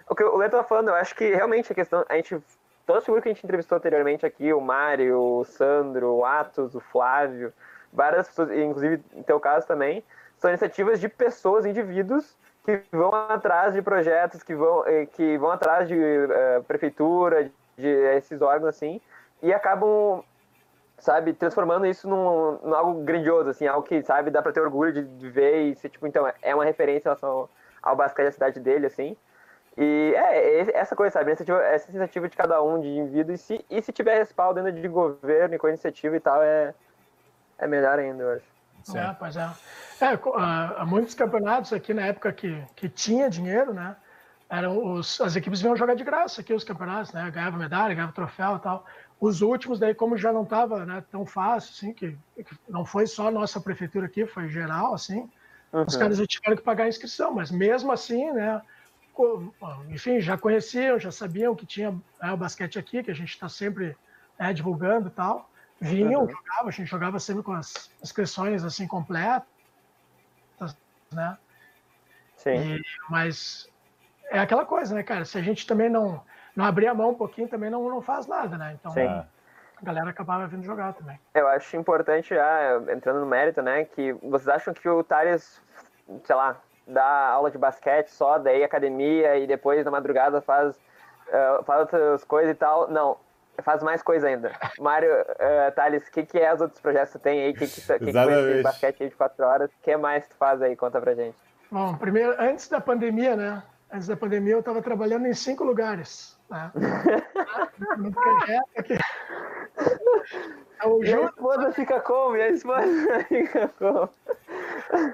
O que o Leto tá falando, eu acho que realmente a questão. A gente. Todas as que a gente entrevistou anteriormente aqui, o Mário, o Sandro, o Atos, o Flávio, várias pessoas, inclusive em teu caso também, são iniciativas de pessoas, indivíduos, que vão atrás de projetos, que vão, eh, que vão atrás de uh, prefeitura, de esses órgãos assim, e acabam, sabe, transformando isso num, num algo grandioso, assim, algo que, sabe, dá para ter orgulho de, de, ver e ser, tipo, então, é uma referência em relação ao, ao basquete da cidade dele, assim. E é, essa coisa, sabe, essa iniciativa de cada um, de indivíduo, e se, e se tiver respaldo dentro de governo e com iniciativa e tal, é, é melhor ainda, eu acho. Sim. É, pois é. é há muitos campeonatos aqui na época que, que tinha dinheiro, né? Eram os, as equipes vinham jogar de graça aqui os campeonatos, né? Ganhava medalha, ganhava troféu e tal. Os últimos, daí, como já não estava né, tão fácil, assim, que, que, não foi só a nossa prefeitura aqui, foi geral, assim, uhum. os caras já tiveram que pagar a inscrição, mas mesmo assim, né? Enfim, já conheciam, já sabiam que tinha né, o basquete aqui, que a gente está sempre né, divulgando e tal vinham, uhum. jogava, a gente jogava sempre com as inscrições assim completas, né? Sim. E, mas é aquela coisa, né, cara? Se a gente também não, não abrir a mão um pouquinho, também não, não faz nada, né? Então, Sim. a galera acabava vindo jogar também. Eu acho importante, já entrando no mérito, né, que vocês acham que o Thales, sei lá, dá aula de basquete só, daí academia e depois na madrugada faz, uh, faz outras coisas e tal. Não, faz mais coisa ainda. Mário, uh, Thales, o que, que é os outros projetos que tu tem aí? O que, que, que, que foi basquete aí de quatro horas? O que mais tu faz aí? Conta pra gente. Bom, primeiro, antes da pandemia, né? Antes da pandemia eu estava trabalhando em cinco lugares. Né? no projeto aqui. É o Júlio... a esposa fica como? E a esposa [LAUGHS] fica como?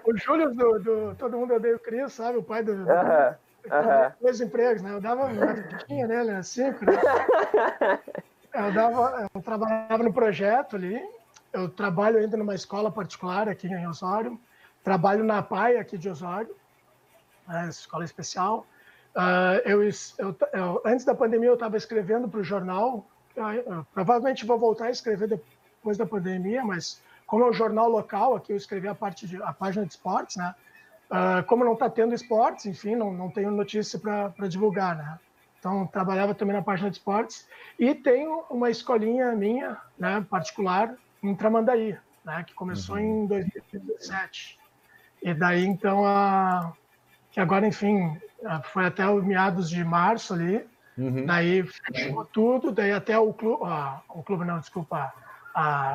O Júlio do, do Todo Mundo Odeia o Cris, sabe? O pai do... Uh -huh. Uhum. Dois empregos, né? Eu dava uma fiquinha nele, né? Cinco, né? [LAUGHS] Eu, dava, eu trabalhava no projeto ali. Eu trabalho ainda numa escola particular aqui em Osório. Trabalho na PAI aqui de Osório, né? escola especial. Uh, eu, eu, eu, antes da pandemia, eu estava escrevendo para o jornal. Eu, provavelmente vou voltar a escrever depois da pandemia, mas como é um jornal local, aqui eu escrevi a, parte de, a página de esportes, né? Uh, como não está tendo esportes, enfim, não, não tenho notícia para divulgar, né? Então, trabalhava também na página de esportes. E tenho uma escolinha minha, né, particular, em Tramandaí, né, que começou uhum. em 2017. E daí, então, a, que agora, enfim, foi até o meados de março ali, uhum. daí fechou tudo, daí até o clube, o clube não, desculpa,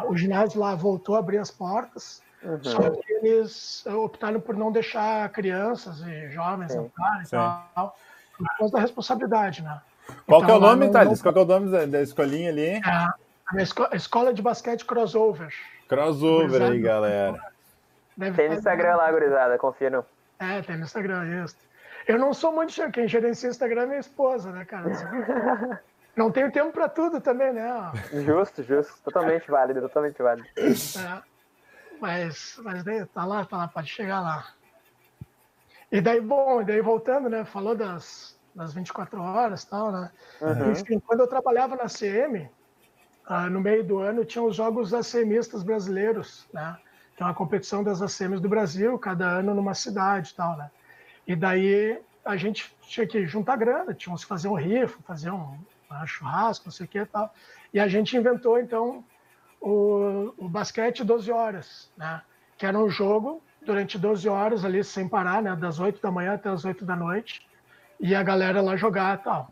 o ginásio lá voltou a abrir as portas, Uhum. Só que eles optaram por não deixar crianças e jovens entrarem e tal, por causa da responsabilidade, né? Qual então, que é o então, nome, Thales? Qual que é o nome da, da escolinha ali? É, a escola, escola de basquete crossover. Crossover aí, galera. Deve tem no Instagram lá, gurizada, confiram. É, tem no Instagram, isso. Eu não sou muito quem gerencia o Instagram é minha esposa, né, cara? [LAUGHS] Não tenho tempo para tudo também, né? Justo, justo. Totalmente válido, totalmente válido. É mas, mas daí tá lá, tá lá, pode chegar lá. E daí, bom, daí voltando, né, falou das, das 24 horas e tal, né? Uhum. Enfim, quando eu trabalhava na CM, ah, no meio do ano tinha os Jogos ACMistas Brasileiros, né? Que é uma competição das ACMs do Brasil, cada ano numa cidade e tal, né? E daí a gente tinha que juntar grana, tínhamos que fazer um rifo, fazer um, um churrasco, não sei o que e tal. E a gente inventou, então, o, o basquete 12 horas, né? Que era um jogo durante 12 horas ali sem parar, né? Das 8 da manhã até as 8 da noite. E a galera lá jogar e tal.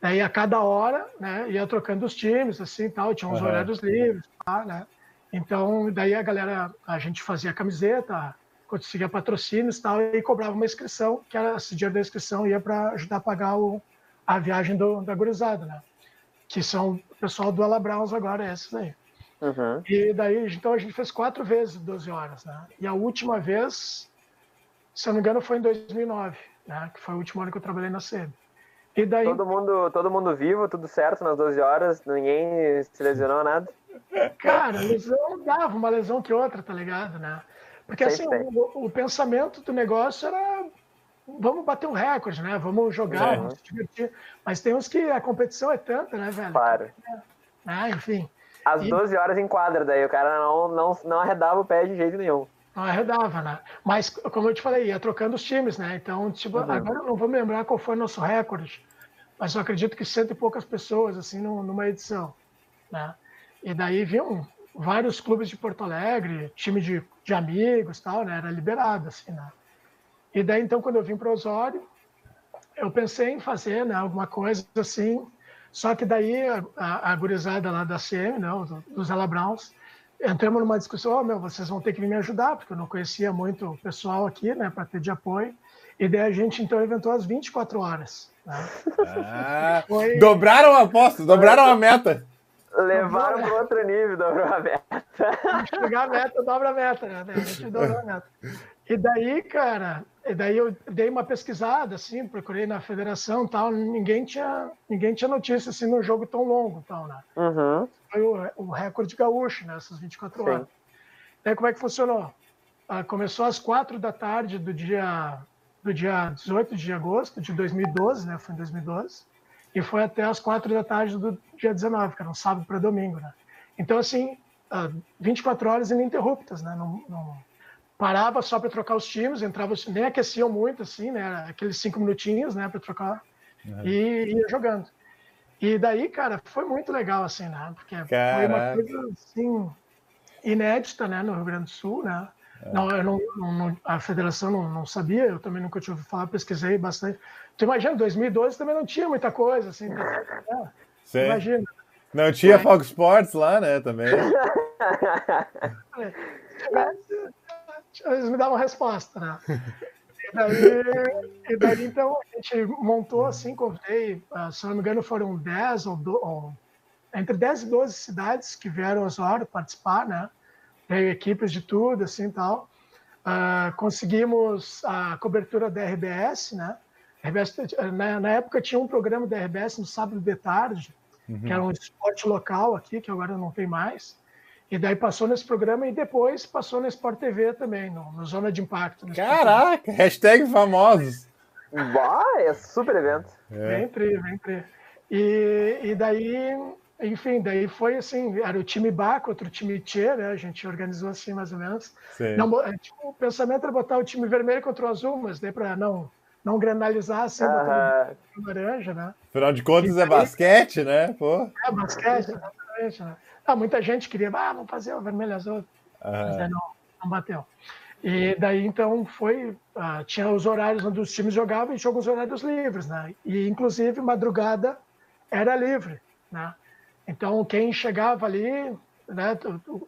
Daí a cada hora, né? Ia trocando os times, assim tal. Tinha uns uhum. horários livres, tá, né? Então, daí a galera, a gente fazia camiseta, conseguia patrocínios e tal, e cobrava uma inscrição, que era esse dinheiro da inscrição ia para ajudar a pagar o, a viagem do, da gurizada, né? Que são o pessoal do Alabrauns agora, esses aí. Uhum. E daí, então a gente fez quatro vezes 12 horas, né? E a última vez, se eu não me engano, foi em 2009, né? Que foi o último ano que eu trabalhei na sede. E daí... Todo mundo, todo mundo vivo, tudo certo nas 12 horas, ninguém se lesionou nada? Cara, lesão dava uma lesão que outra, tá ligado, né? Porque assim, o, o, pensamento do negócio era vamos bater um recorde, né? Vamos jogar, vamos se divertir. Mas tem uns que a competição é tanta, né, velho? Claro. É, enfim. Às e... 12 horas em quadra, daí o cara não, não, não arredava o pé de jeito nenhum. Não arredava, né? Mas, como eu te falei, ia trocando os times, né? Então, tipo, uhum. agora eu não vou me lembrar qual foi o nosso recorde, mas eu acredito que cento e poucas pessoas, assim, numa edição, né? E daí vinham vários clubes de Porto Alegre, time de, de amigos tal, né? Era liberado, assim, né? E daí, então, quando eu vim para Osório, eu pensei em fazer né, alguma coisa assim, só que daí a, a, a gurizada lá da CM, né, dos Ela Browns, entramos numa discussão, oh, meu, vocês vão ter que me ajudar, porque eu não conhecia muito o pessoal aqui, né, para ter de apoio. E daí a gente então inventou as 24 horas. Né? Ah, Foi... Dobraram a aposta, dobraram a meta. Levaram para outro nível, dobrou a meta. Chegar a meta, dobra a meta, né? A gente dobrou a meta. E daí, cara, e daí eu dei uma pesquisada, assim, procurei na federação tal, ninguém tinha, ninguém tinha notícia, assim, num jogo tão longo tal, né? Uhum. Foi o, o recorde gaúcho, né, essas 24 Sim. horas. Daí como é que funcionou? Ah, começou às quatro da tarde do dia, do dia 18 de agosto de 2012, né, foi em 2012, e foi até às quatro da tarde do dia 19, que era um sábado para domingo, né? Então, assim, 24 ah, horas ininterruptas, né? Não, não parava só para trocar os times, entrava, nem aqueciam muito, assim, né? Aqueles cinco minutinhos, né, para trocar uhum. e ia jogando. E daí, cara, foi muito legal, assim, né? Porque Caraca. foi uma coisa, assim, inédita, né, no Rio Grande do Sul, né? É. Não, eu não, não, a federação não, não, sabia, eu também nunca tinha ouvido falar, pesquisei bastante. Tu imagina, 2012 também não tinha muita coisa, assim. Né? Imagina. Não tinha é. Fox Sports lá, né, também. Eles me davam resposta, né? E daí, e daí, então, a gente montou assim, contei, ah, se não me engano, foram 10 ou, do, ou entre 10 e 12 cidades que vieram ao Osório participar, né? Veio equipes de tudo, assim, tal. Uh, conseguimos a cobertura da RBS, né? RBS, na, na, época tinha um programa da RBS no sábado de tarde, uhum. que era um esporte local aqui, que agora não tem mais. E daí passou nesse programa e depois passou na Sport TV também, no, no Zona de Impacto. Caraca, hashtag famosos. Vai, é super evento. É. Vem tri, vem tri. E, e daí, enfim, daí foi assim, era o time B contra o time Tchê, né? A gente organizou assim mais ou menos. Não, é, tipo, o pensamento era botar o time vermelho contra o azul, mas daí para não não granalizar assim, botar o laranja, né? Afinal de contas é basquete, né? Pô. É basquete, exatamente, né? Ah, muita gente queria, ah, vamos fazer o vermelho azul, uhum. mas não, não bateu. E daí então foi, uh, tinha os horários onde os times jogavam e tinha alguns horários livres, né? E inclusive madrugada era livre, né? Então quem chegava ali, né?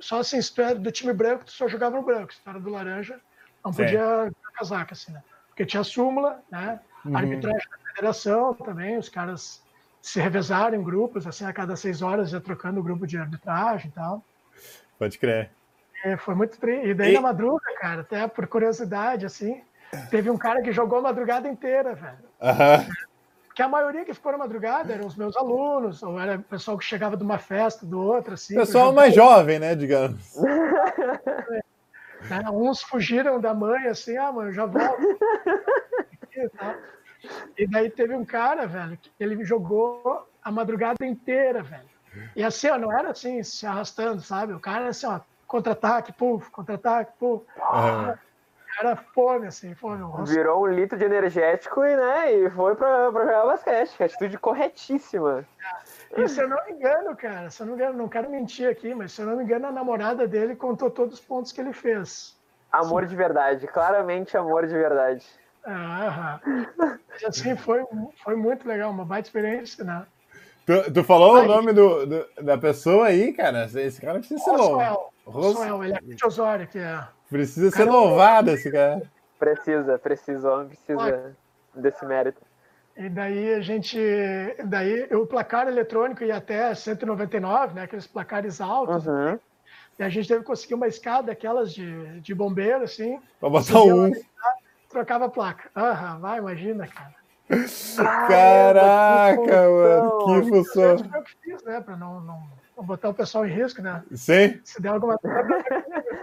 Só assim, se tu era do time branco, tu só jogava no branco, se tu era do laranja, não podia casaca, assim, né? Porque tinha súmula, né? Uhum. arbitragem da federação também, os caras se revezaram em grupos, assim, a cada seis horas ia trocando o grupo de arbitragem e tal. Pode crer. É, foi muito tri... E daí e... na madruga, cara, até por curiosidade, assim, teve um cara que jogou a madrugada inteira, velho. Aham. Que a maioria que ficou na madrugada eram os meus alunos, ou era o pessoal que chegava de uma festa, do outro, assim. Pessoal mais jovem, né, digamos. É, uns fugiram da mãe, assim, ah, mano, já volto. [LAUGHS] E, tal. E daí teve um cara, velho, que ele jogou a madrugada inteira, velho. E assim, ó, não era assim, se arrastando, sabe? O cara era assim, ó, contra-ataque, puf, contra-ataque, puf. Uhum. Era fome, assim, fome. Virou um litro de energético e, né, e foi pra, pra jogar basquete. Atitude corretíssima. E se eu não me engano, cara, se eu não me engano, não quero mentir aqui, mas se eu não me engano, a namorada dele contou todos os pontos que ele fez. Amor Sim. de verdade, claramente amor de verdade. Ah, assim, foi, foi muito legal, uma baita experiência, né? Tu, tu falou aí, o nome do, do, da pessoa aí, cara? Esse cara precisa ser louvado. Rosuel, ele é de Osório, que é. Precisa ser louvado esse cara. Precisa, precisa, homem precisa desse mérito. E daí a gente, daí o placar eletrônico ia até 199, né? Aqueles placares altos. Uhum. E a gente teve que conseguir uma escada, aquelas de, de bombeiro, assim. Pra botar um trocava a placa. Aham, vai, imagina, cara. Caraca, mano, que função. O que fiz, né? Pra não, não, não, botar o pessoal em risco, né? Sim. Se der alguma coisa.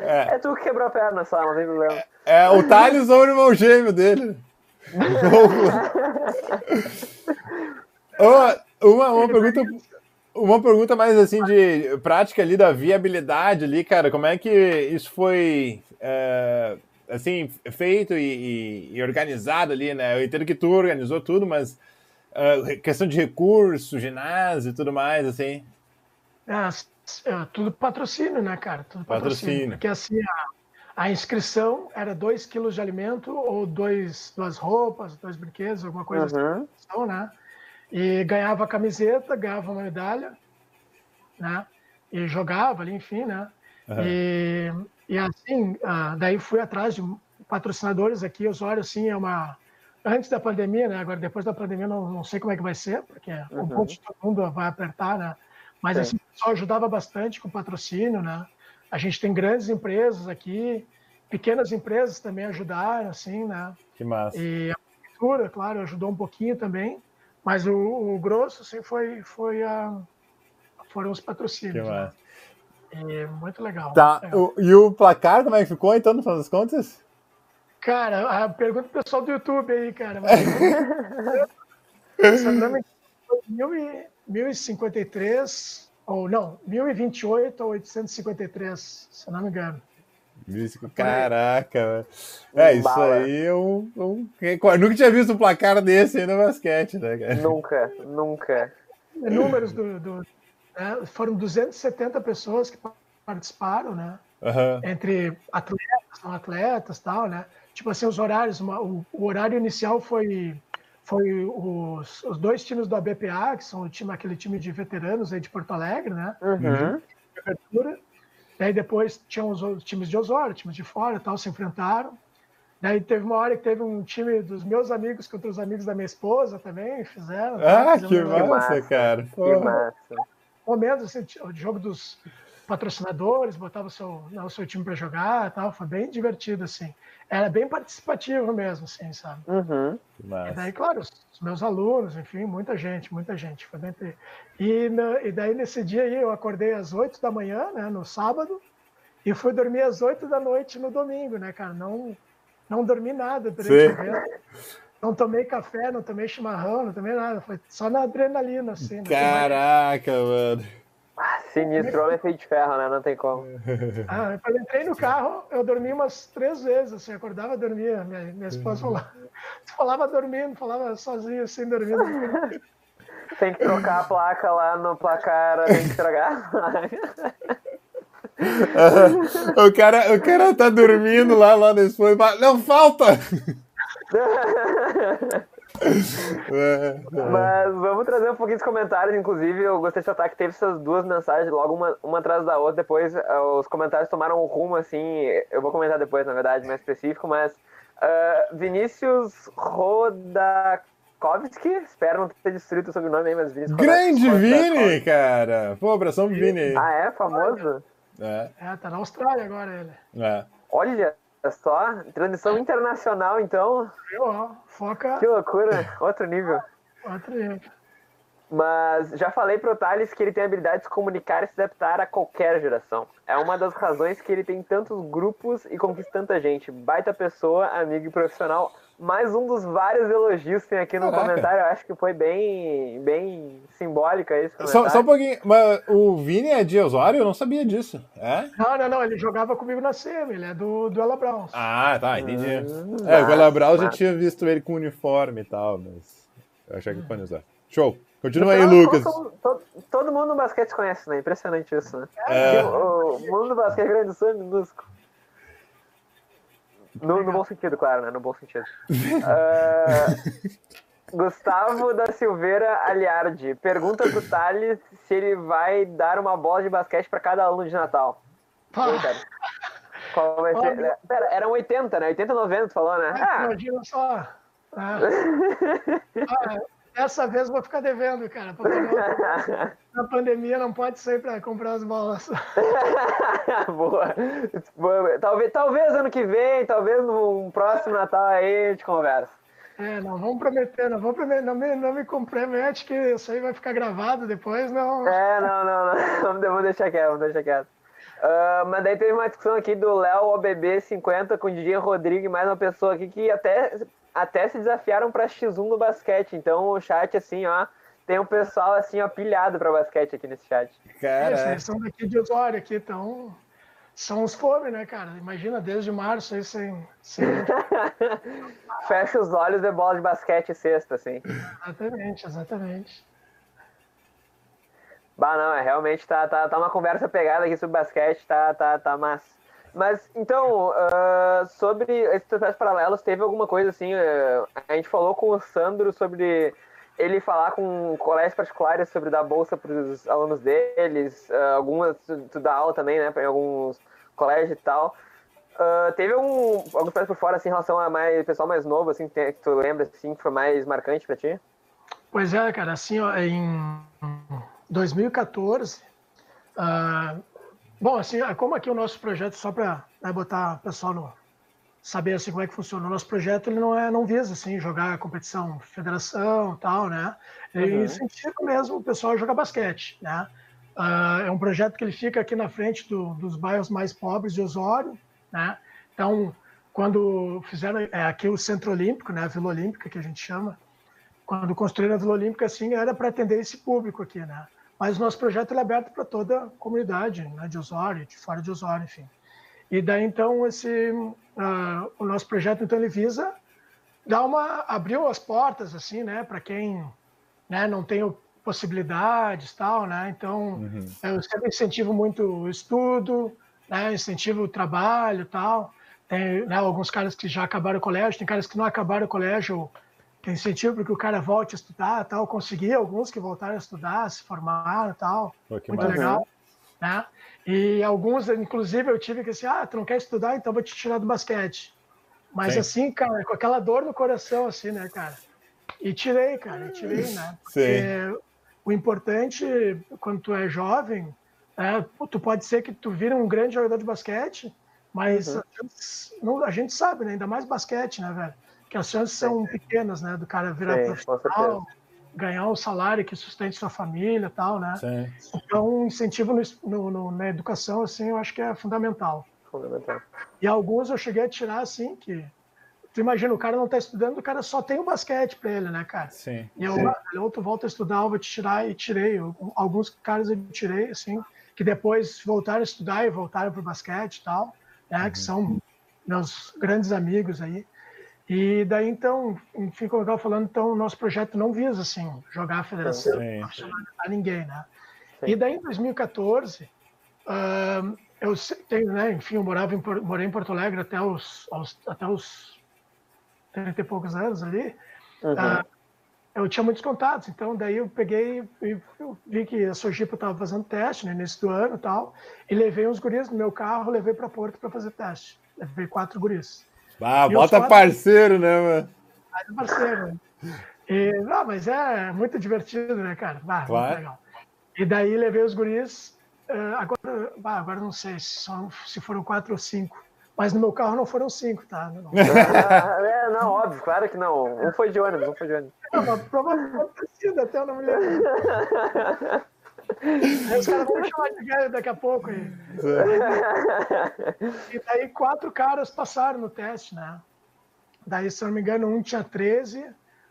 É. é tu que quebrou a perna só, não tem problema. É, é o Thales ou o irmão gêmeo dele. [LAUGHS] uma, uma pergunta. Uma pergunta mais assim de prática ali da viabilidade ali, cara. Como é que isso foi é, assim, feito e, e, e, organizado ali, né? Eu entendo que tu organizou tudo, mas uh, questão de recurso, ginásio e tudo mais, assim. É, é, tudo patrocínio, né, cara? Tudo patrocínio. patrocínio. Porque assim, a, a, inscrição era dois quilos de alimento ou dois, duas roupas, dois brinquedos, alguma coisa uhum. assim, né? E ganhava a camiseta, ganhava uma medalha, né? E jogava ali, enfim, né? Uhum. E e assim, ah, daí fui atrás de patrocinadores aqui. Osório, assim, é uma. Antes da pandemia, né? Agora, depois da pandemia, não, não sei como é que vai ser, porque uhum. o ponto de todo mundo vai apertar, né? Mas, Sim. assim, pessoal ajudava bastante com patrocínio, né? A gente tem grandes empresas aqui, pequenas empresas também ajudaram, assim, né? Que massa. E a prefeitura, claro, ajudou um pouquinho também, mas o, o grosso, assim, foi, foi a, foram os patrocínios. Que né? massa. Né? É muito legal. Tá. O, e o placar, como é que ficou, então, no final das contas? Cara, a pergunta do pessoal do YouTube aí, cara. Mas... [LAUGHS] Engano, 1053, ou não, 1028 ou 853, se não me engano. Caraca. É, isso Bala. aí é um, um. Eu nunca tinha visto um placar desse aí no basquete, né, cara? Nunca, nunca. Números do. do né, foram 270 pessoas que participaram, né? Uhum. Entre atletas, não atletas tal, né? Tipo assim, os horários. Uma, o, o, horário inicial foi. Foi os, os dois times do ABPA, que são o time, aquele time de veteranos aí de Porto Alegre, né? Uhum. Abertura Daí depois tinham os times de Osório, times de fora e tal, se enfrentaram. Daí teve uma hora que teve um time dos meus amigos contra os amigos da minha esposa também, fizeram. Ah, que massa, massa, cara. Que massa. Momentos assim, o jogo dos patrocinadores, botava o seu, né, o seu time para jogar tal, foi bem divertido, assim. Era bem participativo mesmo, assim, sabe? Uhum. E daí, claro, os, meus alunos, enfim, muita gente, muita gente. Foi bem... e, e daí, nesse dia aí, eu acordei às 8 da manhã, né, no sábado, e fui dormir às 8 da noite no domingo, né, cara? Não, não dormi nada durante Sim. o evento. Não tomei café, não tomei chimarrão, não tomei nada. Foi só na adrenalina, assim. Né? Caraca, mano. Ah, sinistro é feito de ferro, né? Não tem como. [LAUGHS] Ah, quando entrei no carro, eu dormi umas três vezes, assim, acordava, dormia. Minha, minha esposa falava, falava dormindo, falava sozinho, assim, dormindo. [LAUGHS] Tem que trocar a placa lá no placar, tem que estragar. [LAUGHS] o, cara, o cara tá dormindo lá, lá no esposo, não falta! [LAUGHS] Mas vamos trazer um pouquinho de comentários. Inclusive, eu gostei de notar que teve essas duas mensagens logo uma, uma atrás da outra. Depois, uh, os comentários tomaram um rumo assim. Eu vou comentar depois, na verdade, mais específico. Mas uh, Vinícius Rodakovski, espero não ter destruído o sobrenome aí, mas Vinícius Grande Vini, cara! Pô, abração Vini. Ah, é? Famoso? É. é, tá na Austrália agora ele. É. Olha, só, transmissão internacional, então. Eu, foca. Que loucura, outro nível. Outro nível. Mas já falei pro Thales que ele tem a habilidade de se comunicar e se adaptar a qualquer geração. É uma das razões que ele tem tantos grupos e conquista tanta gente. Baita pessoa, amigo e profissional mais um dos vários elogios que tem aqui no Caraca. comentário. Eu acho que foi bem, bem simbólico esse só, só, um pouquinho. Mas o Vini é de Osório? Eu não sabia disso. É? Não, não, não. Ele jogava comigo na SEMI. Ele é do, do Ela Browns. Ah, tá. Entendi. Hum, é, o Ela Browns já tinha visto ele com uniforme e tal, mas eu achei que foi no Osório. Show. Continua aí, Lucas. Todo, todo, todo, mundo no basquete conhece, né? Impressionante isso, né? É. O, o mundo do basquete grande do sul é minúsculo. No, no, bom sentido, claro, né? No bom sentido. Uh, [LAUGHS] Gustavo da Silveira Aliardi pergunta pro Thales se ele vai dar uma bola de basquete para cada aluno de Natal. Qual vai ser? Pera, eram 80, né? 80, 90, tu falou, né? Ah. Imagina só. [LAUGHS] Ah. ah, Dessa vez vou ficar devendo, cara. Na [LAUGHS] pandemia não pode sair para comprar as bolas. [LAUGHS] Boa. Talvez, talvez ano que vem, talvez no próximo Natal aí a gente conversa. É, não vamos prometer, não vamos prometer, não me, não me compromete que isso aí vai ficar gravado depois, não. É, não, não, não. [LAUGHS] Vamos deixar quieto, vamos deixar quieto. Uh, mas daí teve uma discussão aqui do Léo OBB50 com o DJ Rodrigo e mais uma pessoa aqui que até até se desafiaram para X1 no basquete. Então o chat, assim, ó, tem um pessoal assim, ó, pilhado para basquete aqui nesse chat. Cara, é, eles são daqui de Osório aqui, então são os fome, né, cara? Imagina desde março aí sem. sem... [LAUGHS] Fecha os olhos e bola de basquete sexta, assim. Exatamente, exatamente. Bah, não, é realmente tá, tá, tá uma conversa pegada aqui sobre basquete, tá, tá, tá massa. Mas, então, uh, sobre esses processos paralelos, teve alguma coisa assim? Uh, a gente falou com o Sandro sobre ele falar com colégios particulares sobre dar bolsa para os alunos deles, uh, algumas tu dá aula também, né, para alguns colégios e tal. Uh, teve algum, alguns coisas por fora, assim, em relação a mais, pessoal mais novo, assim, que, tu lembra, assim, que foi mais marcante para ti? Pois é, cara, assim, ó, em 2014, uh, Bom, assim, é como aqui o nosso projeto, só para né, botar o pessoal no, saber assim, como é que funciona, o nosso projeto ele não, é, não visa assim, jogar competição, federação tal, né? Ele uhum. incentiva mesmo o pessoal a jogar basquete, né? Uh, é um projeto que ele fica aqui na frente do, dos bairros mais pobres de Osório, né? Então, quando fizeram é, aqui o Centro Olímpico, né, a Vila Olímpica que a gente chama, quando construíram a Vila Olímpica, assim, era para atender esse público aqui, né? Mas o nosso projeto é aberto para toda a comunidade, né, de Osório, de fora de Osório, enfim. E daí, então, esse, uh, o nosso projeto, então, ele visa dar uma, abriu as portas, assim, né, para quem né, não tem possibilidades tal, né, então, uhum. eu sempre incentivo muito o estudo, né, incentivo o trabalho tal, tem né, alguns caras que já acabaram o colégio, tem caras que não acabaram o colégio, tem incentivo para que o cara volte a estudar tal, consegui alguns que voltaram a estudar, se formaram tal, Pô, muito legal, né, e alguns, inclusive, eu tive que assim, ah, tu não quer estudar, então vou te tirar do basquete. Mas Sim. assim, cara, com aquela dor no coração, assim, né, cara? E tirei, cara, e tirei, né? Porque o importante, quando tu é jovem, é, tu pode ser que tu vira um grande jogador de basquete, mas uhum. a, gente, não, a, gente, sabe, né? Ainda mais basquete, né, velho? Que as chances são pequenas, né? Do cara virar Sim, profissional, ganhar um salário que sustente sua família e tal, né? Sim. Então, incentivo no, no, na educação, assim, eu acho que é fundamental. Fundamental. E alguns eu cheguei a tirar, assim, que... Tu imagina, o cara não tá estudando, o cara só tem o basquete para ele, né, cara? Sim. E eu, Sim. ou tu volta a estudar, eu vou te tirar, e tirei. Alguns caras eu tirei, assim, que depois voltaram a estudar e voltaram pro basquete e tal, né, uhum. que são meus grandes amigos aí. E daí, então, enfim, como eu estava falando, então, o nosso projeto não visa, assim, jogar a federação a ninguém, né? Sim. E daí, em 2014, uh, eu tenho, né, enfim, eu morava em, morei em Porto Alegre até os, aos, até os 30 e poucos anos ali. Uhum. Uh, eu tinha muitos contatos, então daí eu peguei e vi que a Sojipa estava fazendo teste no início do ano e tal, e levei uns guris no meu carro, levei para Porto para fazer teste. Levei quatro guris. Ah, e bota quatro... parceiro, né, mano? Bota parceiro. Né? E, ah, mas é muito divertido, né, cara? Ah, claro. legal. E daí levei os guris. Uh, agora, ah, agora não sei se, são, se foram quatro ou cinco. Mas no meu carro não foram cinco, tá? Não, [LAUGHS] é, não, óbvio, claro que não. Um foi de ônibus, um foi de ônibus. Não, mas provavelmente ter sido, até eu não me lembro. [LAUGHS] Aí os caras vão chamar de velho daqui a pouco. Aí. E daí quatro caras passaram no teste, né? Daí, se eu não me engano, um tinha 13,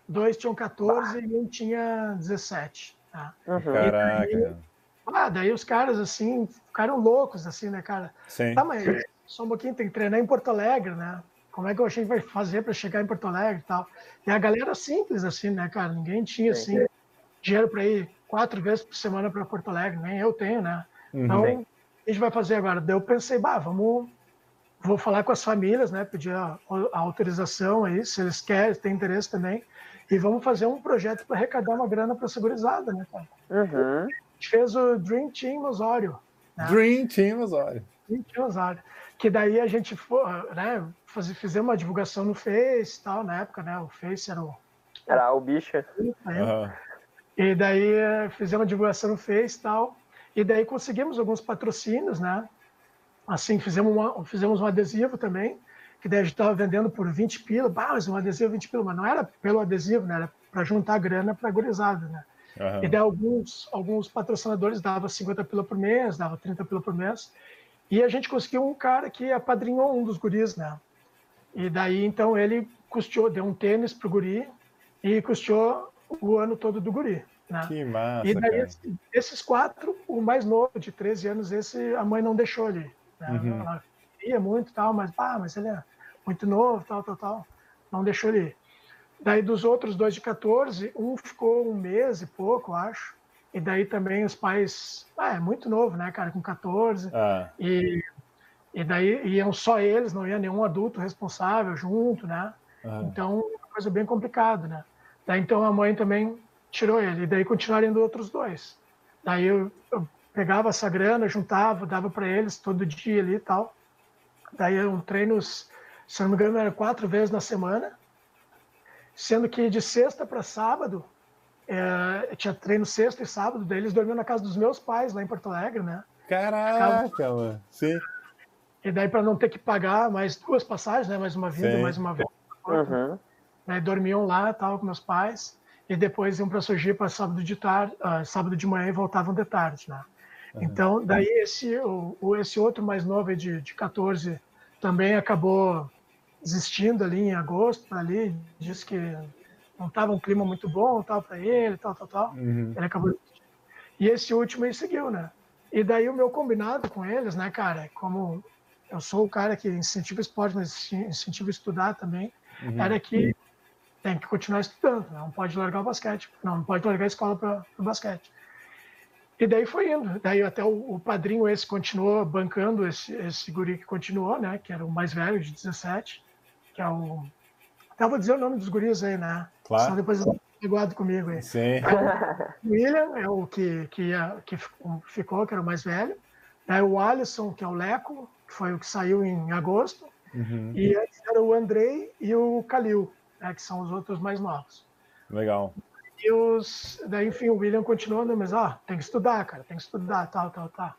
dois tinham 14 bah. e um tinha 17. Tá? Uhum. Caraca. Daí, ah, daí os caras, assim, ficaram loucos, assim, né, cara? Sim. Tá, mas só um pouquinho, tem que treinar em Porto Alegre, né? Como é que eu achei que vai fazer para chegar em Porto Alegre e tal? E a galera simples, assim, né, cara? Ninguém tinha, assim, dinheiro para ir quatro vezes por semana para Porto Alegre, nem eu tenho, né? Uhum. Então, o que a gente vai fazer agora? Daí eu pensei, bah, vamos, vou falar com as famílias, né? Pedir a, a autorização aí, se eles querem, têm interesse também, e vamos fazer um projeto para arrecadar uma grana para a segurizada, né, cara? Uhum. A gente fez o Dream Team Osório. Né? Dream Team Osório. Dream Team Osório. Que daí a gente foi, né, fazer, fizemos uma divulgação no Face e tal, na época, né? O Face era o. Era o bicho. Uhum. E daí eh, fizemos a divulgação no Face e tal. E daí conseguimos alguns patrocínios, né? Assim, fizemos, uma, fizemos um adesivo também, que daí a gente estava vendendo por 20 pila. Bah, mas um adesivo 20 pila, mas não era pelo adesivo, né? Era para juntar grana para a gurizada, né? Uhum. E daí alguns, alguns patrocinadores davam 50 pila por mês, dava 30 pila por mês. E a gente conseguiu um cara que apadrinhou um dos guris, né? E daí, então, ele custeou, deu um tênis pro guri e custeou o ano todo do guri. Né? Que massa, E daí, cara. esses quatro, o mais novo, de 13 anos, esse a mãe não deixou ali. Né? Uhum. Ela queria muito tal, mas, ah, mas ele é muito novo, tal, tal, tal. Não deixou ele ir. Daí, dos outros dois de 14, um ficou um mês e pouco, acho. E daí também os pais, ah, é muito novo, né, cara, com 14. Ah. E, e daí iam só eles, não ia nenhum adulto responsável junto, né? Ah. Então, uma coisa bem complicada, né? Daí então a mãe também tirou ele, e daí continuaram indo outros dois. Daí eu, eu pegava essa grana, juntava, dava para eles todo dia ali e tal. Daí eu treinos, se não me engano, era quatro vezes na semana, sendo que de sexta para sábado, é, tinha treino sexta e sábado, daí eles dormiam na casa dos meus pais, lá em Porto Alegre, né? Caraca, Ficava... mano, sim. E daí para não ter que pagar mais duas passagens, né? Mais uma vinda, mais uma volta. Uhum né, dormiam lá, tava com meus pais, e depois iam para para sábado de tarde, uh, sábado de manhã e voltavam de tarde, né? Uhum. Então, daí esse, o, esse outro mais novo de, de 14 também acabou desistindo ali em agosto, ali, disse que não estava um clima muito bom, tal para ele, tal, tal, tal. Uhum. Ele acabou E esse último aí seguiu, né? E daí o meu combinado com eles, né, cara, como eu sou o cara que incentiva esporte, mas incentiva estudar também, uhum. era que tem que continuar estudando, não pode largar o basquete, não, pode largar a escola para o basquete. E daí foi indo. Daí até o, o, padrinho esse continuou bancando esse, esse guri que continuou, né? Que era o mais velho, de 17, que é o. Até vou dizer o nome dos guris aí, né? Claro. Só depois iguado comigo aí. Sim. [LAUGHS] o William é o que, que, que ficou, que era o mais velho. Daí o Alisson, que é o Leco, que foi o que saiu em agosto. Uhum. E era o Andrei e o Kalil, né, que são os outros mais novos. Legal. E os, daí, enfim, o William continuou, né, mas, ó, tem que estudar, cara, tem que estudar, tal, tal, tal.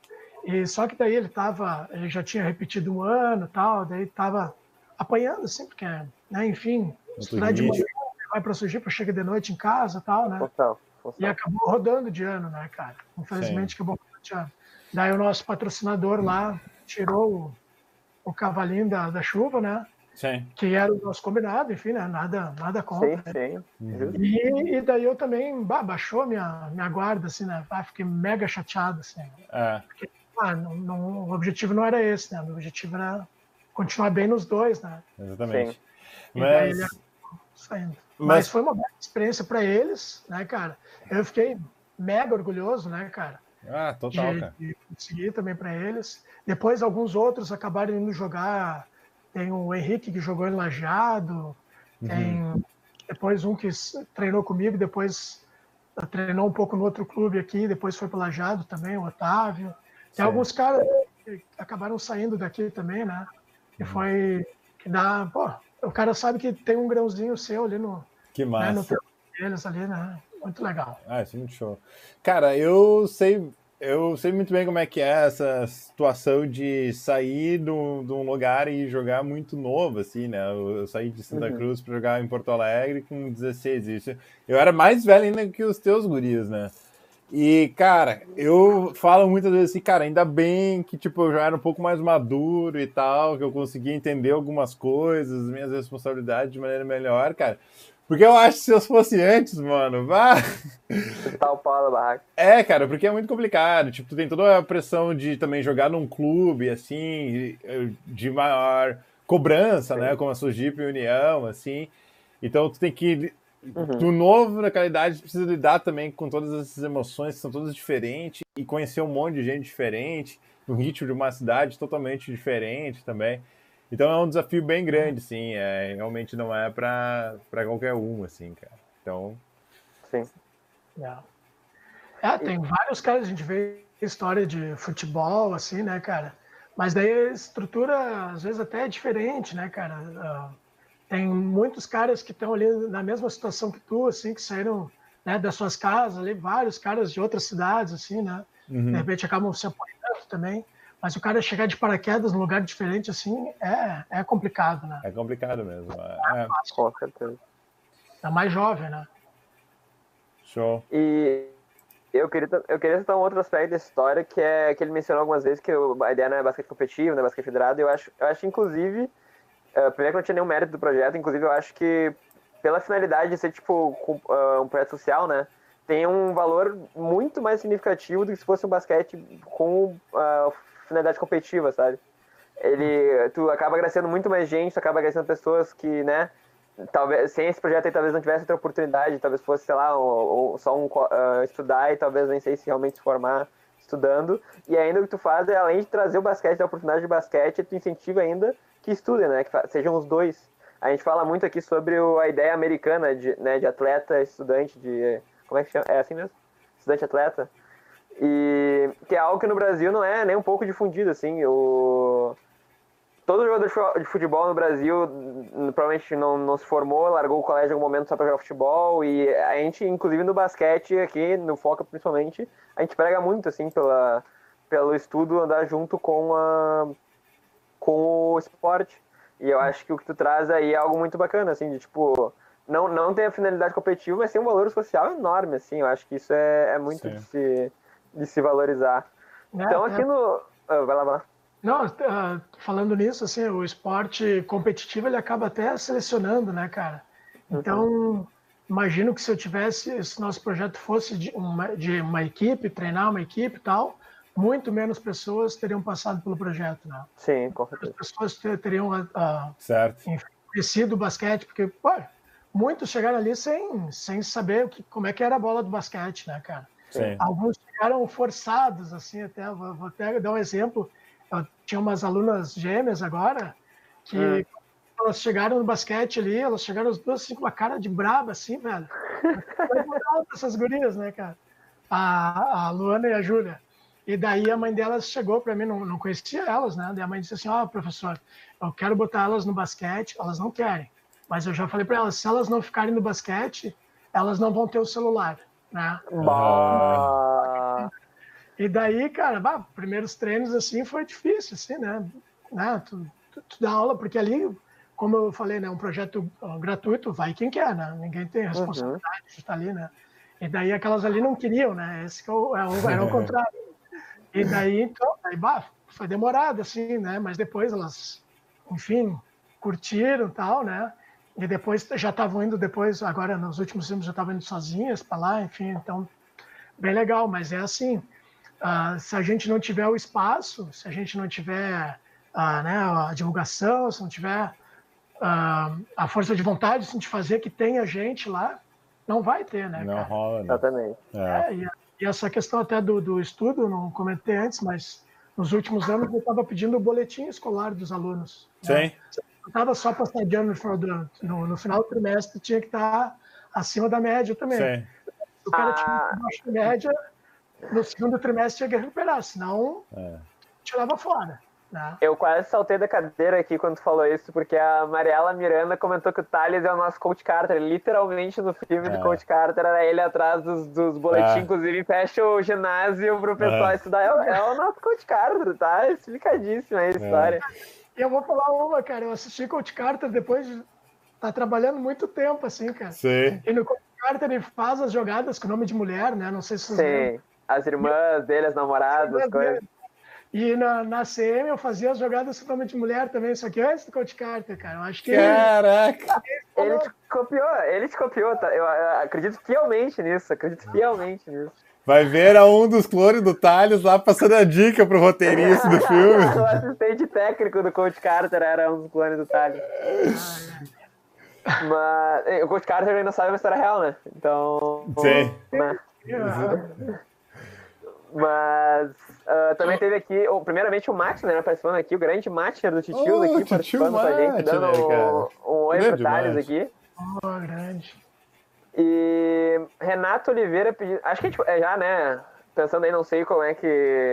E só que daí ele tava, ele já tinha repetido um ano, tal, daí tava apanhando, assim, porque, né, enfim, estudar de manhã, vai para Sujipa, chega de noite em casa, tal, né? Total, total. E acabou rodando de ano, né, cara? Infelizmente, Sim. acabou rodando de ano. Daí o nosso patrocinador lá tirou o, o cavalinho da, da chuva, né? Sim. que era o nosso combinado, enfim, né? nada, nada contra. Sim, sim. Uhum. E, e, daí eu também bah, baixou minha, minha guarda, assim, né? Ah, fiquei mega chateado, assim. É. Porque, ah, não, não, o objetivo não era esse, né? O objetivo era continuar bem nos dois, né? Exatamente. Sim. Mas... Ele saindo. Mas... Mas foi uma boa experiência para eles, né, cara? Eu fiquei mega orgulhoso, né, cara? Ah, total, de, cara. De conseguir também para eles. Depois, alguns outros acabaram indo jogar tem o Henrique que jogou em Lajeado, uhum. tem depois um que treinou comigo, depois treinou um pouco no outro clube aqui, depois foi para Lajeado também, o Otávio. Tem Sim. alguns caras que acabaram saindo daqui também, né? Que uhum. foi que dá, pô, o cara sabe que tem um grãozinho seu ali no que massa. Né, no eles ali, né? Muito legal. Ah, isso é muito show. Cara, eu sei eu sei muito bem como é que é essa situação de sair de um lugar e jogar muito novo, assim, né? Eu, saí de Santa uhum. Cruz para jogar em Porto Alegre com 16. Isso. Eu era mais velho ainda que os teus guris, né? E, cara, eu falo muitas vezes assim, cara, ainda bem que, tipo, eu já era um pouco mais maduro e tal, que eu conseguia entender algumas coisas, minhas responsabilidades de maneira melhor, cara. Porque eu acho que se eu fosse antes, mano, vá. Tá o pau da barraca. É, cara, porque é muito complicado. Tipo, tu tem toda a pressão de também jogar num clube, assim, de maior cobrança, Sim. né? Como a Sojip e União, assim. Então tu tem que. Uhum. Do novo naquela idade, precisa lidar também com todas essas emoções que são todas diferentes e conhecer um monte de gente diferente, no ritmo de uma cidade totalmente diferente também. Então é um desafio bem grande, sim. É, realmente não é para qualquer um, assim, cara. Então. Sim. É. é, tem vários caras, a gente vê história de futebol, assim, né, cara? Mas daí a estrutura, às vezes, até é diferente, né, cara? Uh, tem muitos caras que estão ali na mesma situação que tu, assim, que saíram né, das suas casas, ali, vários caras de outras cidades, assim, né? Uhum. De repente acabam se apoiando também. Mas o cara chegar de paraquedas num lugar diferente assim é, é complicado, né? É complicado mesmo. É, é. Com certeza. É mais jovem, né? Show. E eu queria, eu queria citar um outro aspecto dessa história que é que ele mencionou algumas vezes que a ideia não é basquete competitivo, não é basquete federado. Eu acho, eu acho inclusive, uh, primeiro que não tinha nenhum mérito do projeto, inclusive eu acho que pela finalidade de ser tipo uh, um projeto social, né? Tem um valor muito mais significativo do que se fosse um basquete com uh, finalidade competitiva, sabe? Ele, tu acaba agradecendo muito mais gente, tu acaba agradecendo pessoas que, né, talvez sem esse projeto aí talvez não tivesse outra oportunidade, talvez fosse, sei lá, um, um, só um uh, estudar e talvez nem sei se realmente se formar estudando. E ainda o que tu faz é, além de trazer o basquete, a oportunidade de basquete, tu incentiva ainda que estudem, né, que sejam os dois. A gente fala muito aqui sobre o, a ideia americana de, né, de atleta, estudante, de. Como é que chama? É assim mesmo? Estudante-atleta? E que é algo que no Brasil não é nem um pouco difundido, assim. O... Todo jogador de futebol no Brasil provavelmente não, não se formou, largou o colégio em algum momento só para jogar futebol. E a gente, inclusive no basquete, aqui no Foca principalmente, a gente prega muito, assim, pela, pelo estudo andar junto com, a, com o esporte. E eu acho que o que tu traz aí é algo muito bacana, assim, de tipo, não, não tem a finalidade competitiva, mas tem um valor social enorme, assim. Eu acho que isso é, é muito Sim. de se de se valorizar. É, então aqui é. no. Oh, vai lá, vai lá. Não, uh, falando nisso, assim, o esporte competitivo ele acaba até selecionando, né, cara? Então, uhum. imagino que se eu tivesse, se nosso projeto fosse de uma, de uma equipe, treinar uma equipe e tal, muito menos pessoas teriam passado pelo projeto, né? Sim, com certeza. As pessoas teriam uh, certo. conhecido o basquete, porque, pô, muitos chegaram ali sem, sem saber o que, como é que era a bola do basquete, né, cara? Sim. Alguns chegaram forçados, assim, até, vou, vou até dar um exemplo. Eu tinha umas alunas gêmeas agora, que hum. elas chegaram no basquete ali, elas chegaram as duas assim, com uma cara de braba, assim, velho. Foi essas gurias, né, cara? A, a Luana e a Júlia. E daí a mãe delas chegou para mim, não, não conhecia elas, né? Daí a mãe disse assim: Ó, oh, professor, eu quero botar elas no basquete. Elas não querem. Mas eu já falei para elas: se elas não ficarem no basquete, elas não vão ter o celular, né? Bah. E daí, cara, bah, primeiros treinos assim foi difícil, assim, né? né? Tu, tu, tu, dá aula, porque ali, como eu falei, né? Um projeto gratuito, vai quem quer, né? Ninguém tem uhum. responsabilidade uhum. de estar ali, né? E daí aquelas ali não queriam, né? Esse que é o, é era o contrário. E daí, então, aí, bah, foi demorado, assim, né? Mas depois elas, enfim, curtiram tal, né? E depois já estavam indo depois, agora nos últimos tempos já estavam indo sozinhas para lá, enfim, então, bem legal. Mas é assim, uh, se a gente não tiver o espaço, se a gente não tiver uh, né, a divulgação, se não tiver uh, a força de vontade assim, de fazer que tenha gente lá, não vai ter, né? Não rola. Né? Exatamente. É. É, e, e, essa questão até do, do estudo, não comentei antes, mas nos últimos anos eu estava pedindo o boletim escolar dos alunos. Né? Sim. Não estava só ano no final do ano. No, no, final do trimestre tinha que estar acima da média também. Sim. O cara tinha que abaixo da média, no segundo trimestre tinha que recuperar, senão é. tirava fora. Né? Eu quase saltei da cadeira aqui quando tu falou isso, porque a Mariela Miranda comentou que o Thales é o nosso Coach Carter. Literalmente no filme é. do Coach Carter era ele atrás dos, dos boletins, é. inclusive fecha o ginásio pro pessoal é. estudar. É, é, o nosso Coach Carter, tá? Explicadíssima a é. história. E eu vou falar uma, cara. Eu assisti Coach Carter depois de tá trabalhando muito tempo, assim, cara. Sim. E no Coach Carter ele faz as jogadas com nome de mulher, né? Não sei se vocês Sim. Lembram. As irmãs dele, as namoradas, as coisas. E na, na CM eu fazia as jogadas totalmente mulher também, só que antes do Coach Carter, cara. Eu acho que. Caraca! Ele, ele te copiou, ele te copiou, tá? Eu, eu, acredito fielmente nisso, acredito fielmente nisso. Vai ver a um dos clones do Thales lá passando a dica pro roteirista do [LAUGHS] filme. o assistente técnico do Coach Carter era um dos clones do Thales. Mas o Coach Carter ainda sabe uma história real, né? Então. Sim. Né? Mas uh, também teve aqui, oh, primeiramente o Matner né, participando aqui, o grande Matner do Titio oh, aqui, participando com a gente, dando um, um oi pro Thales aqui. Oh, grande. E Renato Oliveira pediu. Acho que a gente é, já, né? Pensando aí, não sei como é que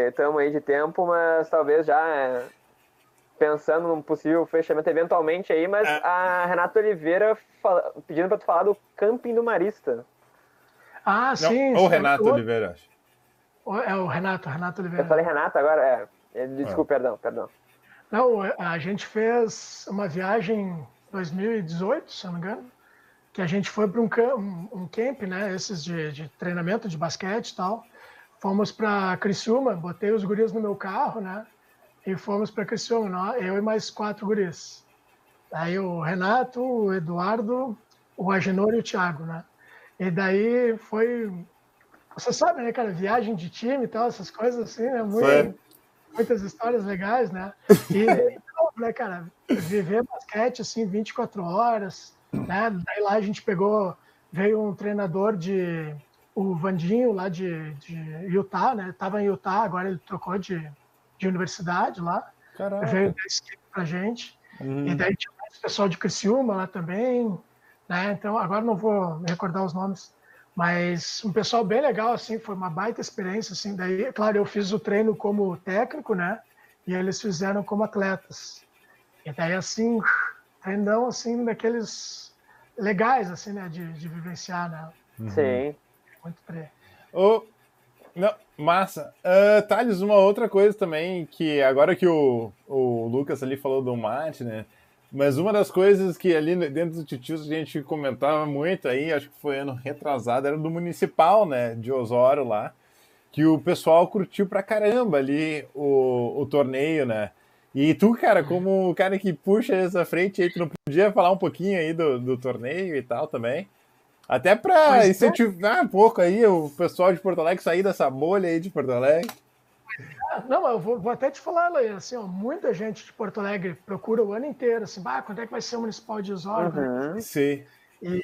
estamos aí de tempo, mas talvez já é, pensando num possível fechamento eventualmente aí, mas é. a Renato Oliveira fala, pedindo para tu falar do Camping do Marista. Ah, sim. Ou Renato Oliveira, acho. É o Renato, Renato Oliveira. Eu falei Renato agora? É. Desculpa, ah. perdão, perdão. Não, a gente fez uma viagem em 2018, se não me engano, que a gente foi para um, um, um, camp, né? Esses de, de, treinamento de basquete e tal. Fomos para Criciúma, botei os guris no meu carro, né? E fomos para Criciúma, eu e mais quatro guris. Aí o Renato, o Eduardo, o Agenor e o Thiago, né? E daí foi você sabe, né, cara, viagem de time e tal, essas coisas assim, né? Muito, muitas histórias legais, né? E, [LAUGHS] né, cara, viver basquete assim 24 horas, né? Daí lá a gente pegou, veio um treinador de o Vandinho lá de, de Utah, né? Tava em Utah, agora ele trocou de, de universidade lá. Caraca. Veio dar pra gente. Uhum. E daí tinha mais pessoal de Criciúma lá também, né? Então agora não vou recordar os nomes. Mas um pessoal bem legal, assim, foi uma baita experiência, assim. Daí, claro, eu fiz o treino como técnico, né? E eles fizeram como atletas. E daí, assim, treinão, assim, daqueles legais, assim, né? De, de vivenciar, né? Uhum. Sim. Muito pre... Oh, não, massa. Uh, Thales, uma outra coisa também, que agora que o, o Lucas ali falou do mate, né? Mas uma das coisas que ali dentro do Titios a gente comentava muito aí, acho que foi ano retrasado, era do municipal, né, de Osório lá, que o pessoal curtiu pra caramba ali o, o torneio, né? E tu, cara, como o cara que puxa essa frente aí, tu não podia falar um pouquinho aí do, do torneio e tal também? Até pra é. incentivar um pouco aí o pessoal de Porto Alegre sair dessa bolha aí de Porto Alegre. não, eu vou, vou, até te falar, Leia, assim, ó, muita gente de Porto Alegre procura o ano inteiro, assim, bah, quando é que vai ser o Municipal de Osório? Uhum, sim. E,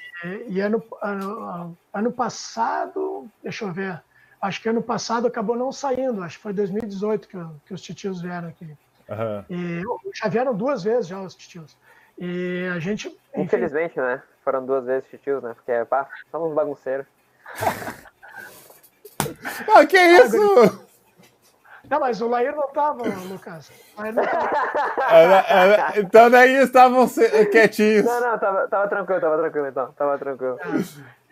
e ano, ano, ano passado, deixa eu ver, acho que ano passado acabou não saindo, acho que foi 2018 que, que os titios vieram aqui. Uhum. E já vieram duas vezes já os titios. E a gente. Enfim... Infelizmente, né? Foram duas vezes titios, né? Porque, pá, somos bagunceiros. [LAUGHS] ah, que isso? Não, mas o Lair não estava, Lucas. Não tava. então daí estavam quietinhos. Não, não, tava, tava tranquilo, tava tranquilo então. Tava tranquilo. É.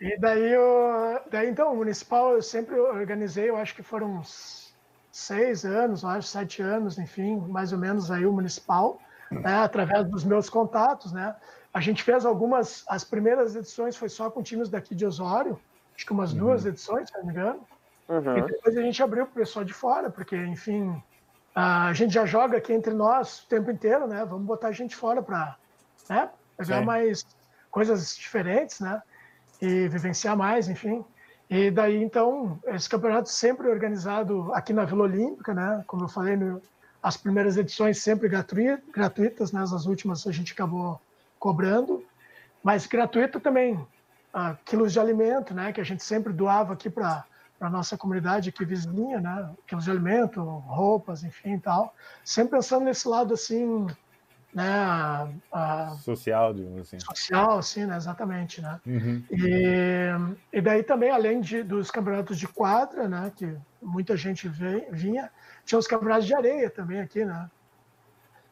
E daí, o, daí, então, o municipal eu sempre organizei, eu acho que foram uns seis anos, acho, sete anos, enfim, mais ou menos aí o municipal, né, através dos meus contatos, né? A gente fez algumas, as primeiras edições foi só com times daqui de Osório, acho que umas uhum. duas edições, se não me engano. Uhum. E depois a gente abriu para o pessoal de fora, porque, enfim, a gente já joga aqui entre nós o tempo inteiro, né? Vamos botar a gente fora para né? pegar Sim. mais coisas diferentes, né? E vivenciar mais, enfim. E daí, então, esse campeonato sempre organizado aqui na Vila Olímpica, né? Como eu falei, no, as primeiras edições sempre gratuitas, né? As últimas a gente acabou cobrando, mas gratuito também. Uh, quilos de alimento, né? Que a gente sempre doava aqui para para nossa comunidade aqui vizinha, né? Quilos de alimento, roupas, enfim, tal. Sempre pensando nesse lado assim, né? A, a, social, digamos assim. Social, assim, né? Exatamente, né? Uhum. E, e daí também, além de, dos campeonatos de quadra, né? Que muita gente veio, vinha, tinha os campeonatos de areia também aqui, né?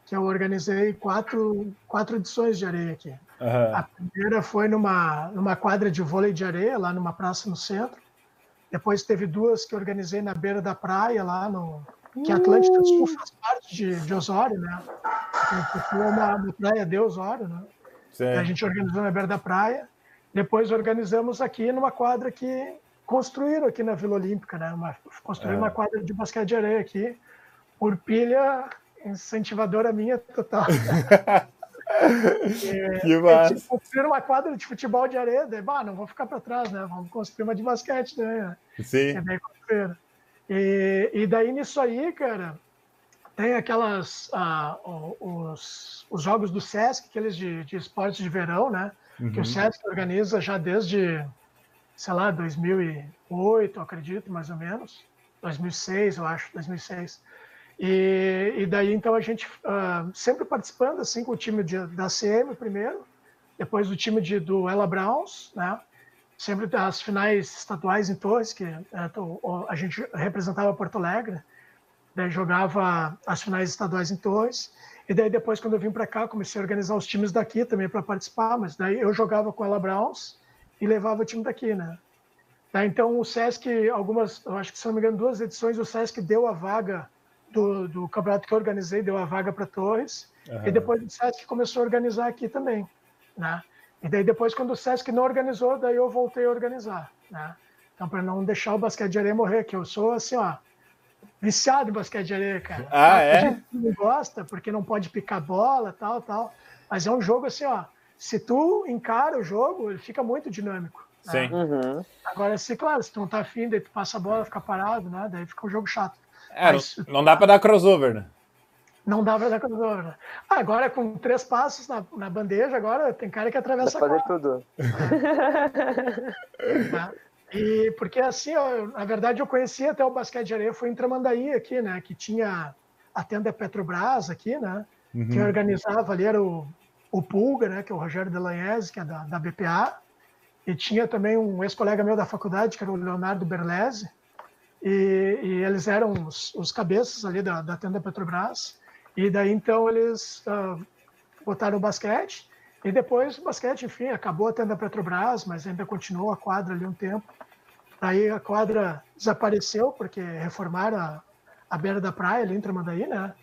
Que eu organizei quatro, quatro edições de areia aqui. Uhum. A primeira foi numa, numa quadra de vôlei de areia, lá numa praça no centro. Depois teve duas que organizei na beira da praia, lá no. Que Atlântica Sul faz parte de, de Osório, né? Foi uma, uma praia de Osório, né? A gente organizou na beira da praia. Depois organizamos aqui numa quadra que construíram aqui na Vila Olímpica, né? Uma, construíram é. uma quadra de basquete de areia aqui, por pilha incentivadora minha total. [LAUGHS] É, que massa. Tipo, construir uma quadra de futebol de areia, daí, bah, não vou ficar para trás, né? Vamos construir uma de basquete, né? Sim. E, e daí nisso aí, cara, tem aquelas ah, os, os jogos do Sesc, aqueles de, de esportes de verão, né? Uhum. Que o uhum. Sesc organiza já desde, sei lá, 2008, acredito, mais ou menos. 2006, eu acho, 2006. E, e daí, então, a gente uh, sempre participando, assim, com o time de, da CM primeiro, depois o time de, do Ella Browns, né? Sempre as finais estaduais em Torres, que uh, a gente representava Porto Alegre, daí jogava as finais estaduais em Torres. E daí, depois, quando eu vim para cá, comecei a organizar os times daqui também para participar, mas daí eu jogava com Ella Browns e levava o time daqui, né? Daí, então, o Sesc, algumas, eu acho que se não me engano, duas edições, o Sesc deu a vaga do, do campeonato que eu organizei, deu a vaga para Torres, uhum. e depois o Sesc começou a organizar aqui também, né? E daí depois, quando o Sesc não organizou, daí eu voltei a organizar, né? Então, para não deixar o basquete de areia morrer, que eu sou assim, ó, viciado em basquete de areia, cara. Ah, é? A gente não gosta, porque não pode picar bola, tal, tal. Mas é um jogo assim, ó, se tu encara o jogo, ele fica muito dinâmico. Né? Sim. Uhum. Agora, se, claro, se tu não tá afim, daí tu passa a bola, fica parado, né? Daí fica um jogo chato. É, Mas, não dá para dar crossover, né? Não dá para dar crossover. Né? Agora com três passos na, na bandeja, agora tem cara que atravessa dá fazer tudo. É. [LAUGHS] E porque assim, ó, na verdade eu conheci até o basquete de areia, foi em Tramandaí aqui, né? Que tinha a tenda Petrobras aqui, né? Uhum. Quem organizava ali era o, o Pulga, né? Que é o Rogério Delanhese, que é da, da BPA. E tinha também um ex-colega meu da faculdade, que era o Leonardo Berlese, e, e eles eram os, os, cabeças ali da, da tenda Petrobras. E daí então eles uh, botaram o basquete. E depois o basquete, enfim, acabou a tenda Petrobras, mas ainda continuou a quadra ali um tempo. Aí a quadra desapareceu porque reformaram a, a beira da praia ali em Tramandaí, né?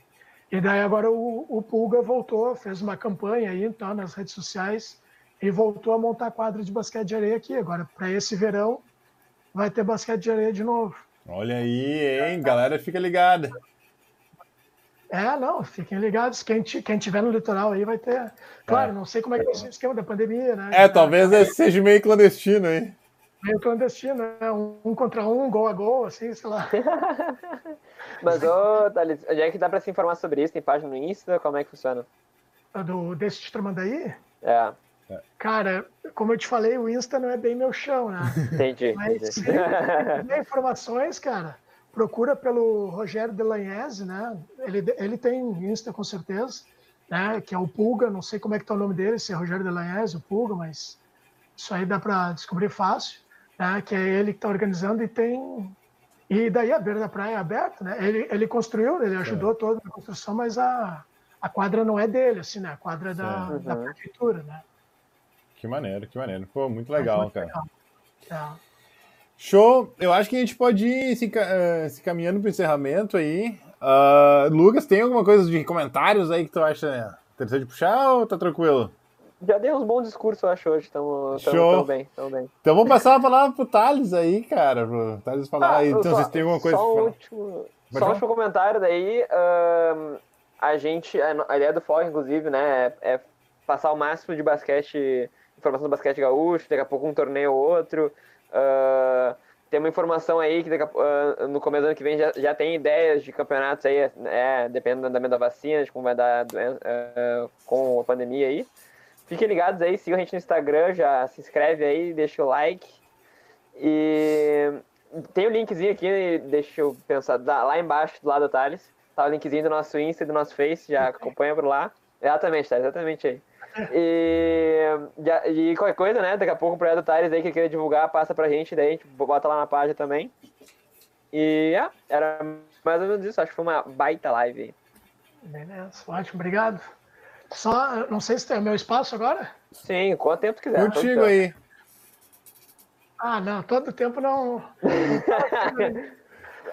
E daí agora o, o Pulga voltou, fez uma campanha aí então nas redes sociais e voltou a montar a quadra de basquete de areia aqui. Agora, para esse verão, vai ter basquete de areia de novo. Olha aí, hein? Galera, fica ligada. É, não, fiquem ligados. Quem, quem tiver no litoral aí vai ter. Claro, é. não sei como é que vai ser o esquema da pandemia, né? É, talvez seja meio clandestino, hein? meio clandestino, né? Um, contra um, gol a gol, assim, sei lá. [LAUGHS] Mas, ô, Thales, onde é que dá pra se informar sobre isso? Tem página no Insta? Como é que funciona? Do, desse Tramandaí? É. Cara, como eu te falei, o Insta não é bem meu chão, né? [LAUGHS] Entendi. Mas entendi. se quiser informações, cara, procura pelo Rogério Delagnese, né? Ele, ele tem Insta com certeza, né? Que é o Pulga, não sei como é que tá o nome dele, se é Rogério Delagnese, o Pulga, mas isso aí dá para descobrir fácil, né? Que é ele que está organizando e tem e daí a beira da praia é aberta, né? Ele, ele construiu, ele ajudou toda a construção, mas a, a quadra não é dele, assim, né? A quadra é da, Uhum. da prefeitura, né? Que maneiro, que maneiro. Pô, muito legal, Muito cara. legal. É. Show! Eu acho que a gente pode ir se, eh, se caminhando pro encerramento aí. Ah, Lucas, tem alguma coisa de comentários aí que tu acha interessante puxar ou tá tranquilo? Já dei uns bons discursos, eu acho, hoje. Tamo, tamo, Show. tamo bem, tamo bem. Então vamos passar a palavra pro Thales aí, cara. Pro Thales falar. Ah, aí. então, só- vocês têm alguma coisa só um falar? último, Pode Só falar. último comentário daí. ahn, a gente, a, ideia do FOR, inclusive, né, é, é passar o máximo de basquete, informação do basquete gaúcho, daqui a pouco um torneio ou outro. Ah, tem uma informação aí que ah, no começo do ano que vem já, já tem ideias de campeonatos aí, é, dependendo do andamento da vacina, de como vai dar a doen- ah, com a pandemia aí. Fiquem ligados aí, sigam a gente no Instagram, já se inscreve aí, deixa o like. E tem o linkzinho aqui, deixa eu pensar, lá embaixo do lado do Thales. Tá o linkzinho do nosso Insta e do nosso Face, já acompanha por lá. Exatamente, Thales, exatamente aí. E, e qualquer coisa, né? Daqui a pouco o projeto Thales aí que queira divulgar, passa pra gente, daí a gente bota lá na página também. E é, era mais ou menos isso, acho que foi uma baita live aí. Beleza, ótimo, obrigado. Só, não sei se tem o meu espaço agora. Sim, quanto tempo tu quiser. Contigo aí. Ah, não, todo tempo não. [LAUGHS]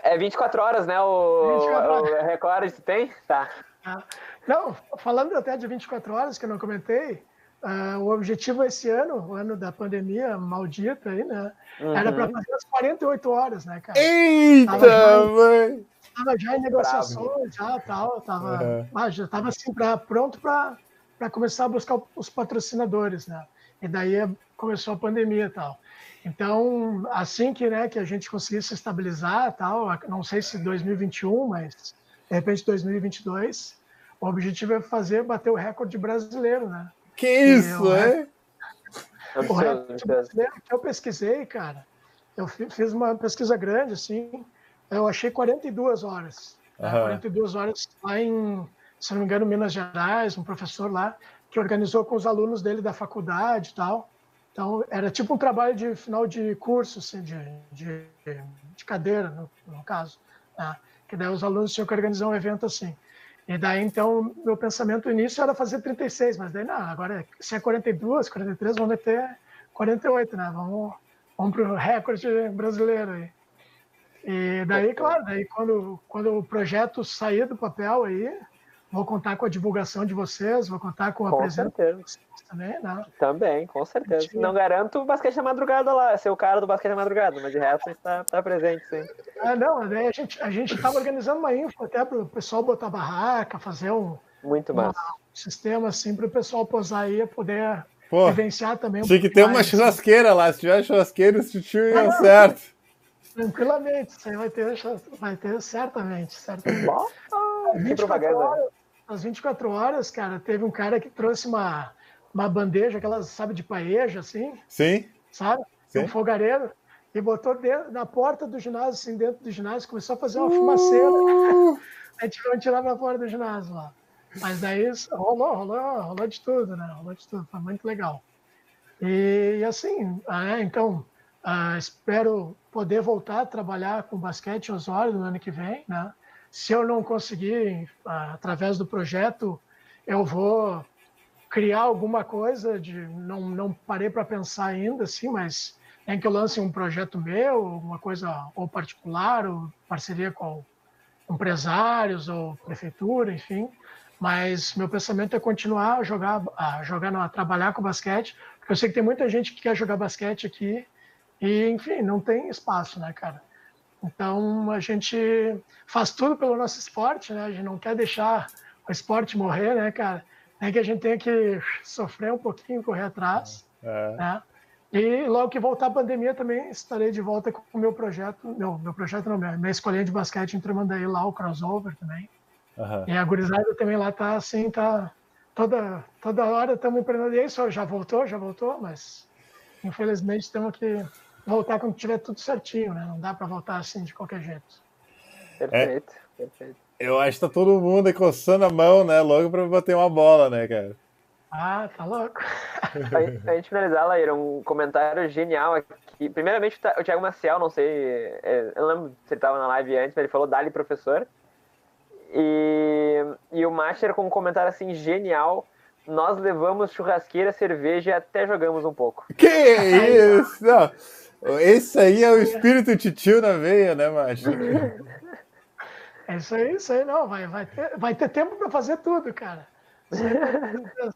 É 24 horas, né? O, 24 horas. o recorde tem? Tá. Ah, Não, falando até de 24 horas, que eu não comentei, ah, o objetivo esse ano, o ano da pandemia maldita aí, né? Era para Uhum. fazer as 48 horas, né, cara? Eita, Tava mãe! Tava já em negociações, já tal, tava, Uhum. ah, já tava assim, pra, pronto para começar a buscar os patrocinadores, né? E daí eh, começou a pandemia e tal. Então, assim que, né, que a gente conseguisse estabilizar tal, não sei se 2021, mas de repente 2022, o objetivo é fazer, bater o recorde brasileiro, né? Que isso, Eu, é? O recorde absurdo. brasileiro que eu pesquisei, cara, eu fi- fiz uma pesquisa grande, assim, eu achei 42 horas. né? Aham. 42 horas lá em, se não me engano, Minas Gerais, um professor lá, que organizou com os alunos dele da faculdade e tal. Então, era tipo um trabalho de final de curso, assim, de, de, de cadeira, no, no caso. né? Que daí os alunos tinham que organizar um evento assim. E daí, então, meu pensamento no início era fazer 36, mas daí, não, agora se é 42, 43, vamos meter 48, né? Vamos, vamos para o recorde brasileiro aí. E daí, claro, daí quando, quando o projeto sair do papel aí, vou contar com a divulgação de vocês, vou contar com a Com presença certeza. Também, né? Também, com certeza. Não garanto o basquete da madrugada lá, ser o cara do basquete da madrugada, mas de resto a gente tá, tá presente, sim. Ah, não, a gente a gente estava organizando uma info até para o pessoal botar barraca, fazer um, Muito uma- massa. sistema assim para o pessoal posar aí e poder Pô, vivenciar também. um tinha que ter uma assim. churrasqueira lá. Se tiver churrasqueira, esse tio ia certo. Tranquilamente, isso aí vai ter, vai ter certamente, certamente. Bom, que 24 propaganda. horas, às 24 horas, cara, teve um cara que trouxe uma, uma bandeja, aquelas, sabe, de paeja, assim, Sim? sabe? Sim. Um fogareiro, e botou dentro, na porta do ginásio, assim, dentro do ginásio, começou a fazer uma fumaceira. Aí tivemos que tirar pra fora do ginásio lá. Mas daí isso rolou, rolou, rolou de tudo, né? Rolou de tudo, foi muito legal. E, e assim, ah, é, então, ah, espero poder voltar a trabalhar com basquete em Osório no ano que vem, né? Se eu não conseguir, ah, através do projeto, eu vou criar alguma coisa de não não parei para pensar ainda assim mas nem que eu lance um projeto meu uma coisa ou particular ou parceria com empresários ou prefeitura enfim. Mas meu pensamento é continuar a jogar a jogar a trabalhar com basquete porque eu sei que tem muita gente que quer jogar basquete aqui e enfim não tem espaço né cara? Então a gente faz tudo pelo nosso esporte né? A gente não quer deixar o esporte morrer né cara é que a gente tem que sofrer um pouquinho, correr atrás, É. né? E logo que voltar a pandemia também estarei de volta com o meu projeto, meu, meu projeto não, minha, minha escolinha de basquete em Tramandaí lá, o crossover também. Uhum. E a gurizada também lá tá assim, tá toda, toda hora estamos empreendendo. E isso já voltou, já voltou, mas infelizmente temos que voltar quando tiver tudo certinho, né? Não dá para voltar assim de qualquer jeito. Perfeito, é, perfeito. Eu acho que tá todo mundo coçando a mão, né? Logo para bater uma bola, né, cara? Ah, tá louco. a gente finalizar, Laíra, um comentário genial aqui. Primeiramente, o Thiago Maciel, não sei, é, eu não lembro se ele estava na live antes, mas ele falou Dali professor. E, e o Master com um comentário assim genial. Nós levamos churrasqueira, cerveja e até jogamos um pouco. Que isso! Não, esse aí é o espírito titio na veia, né, Master? [LAUGHS] É isso aí, isso aí, não. Vai, vai, ter, vai ter tempo para fazer tudo, cara.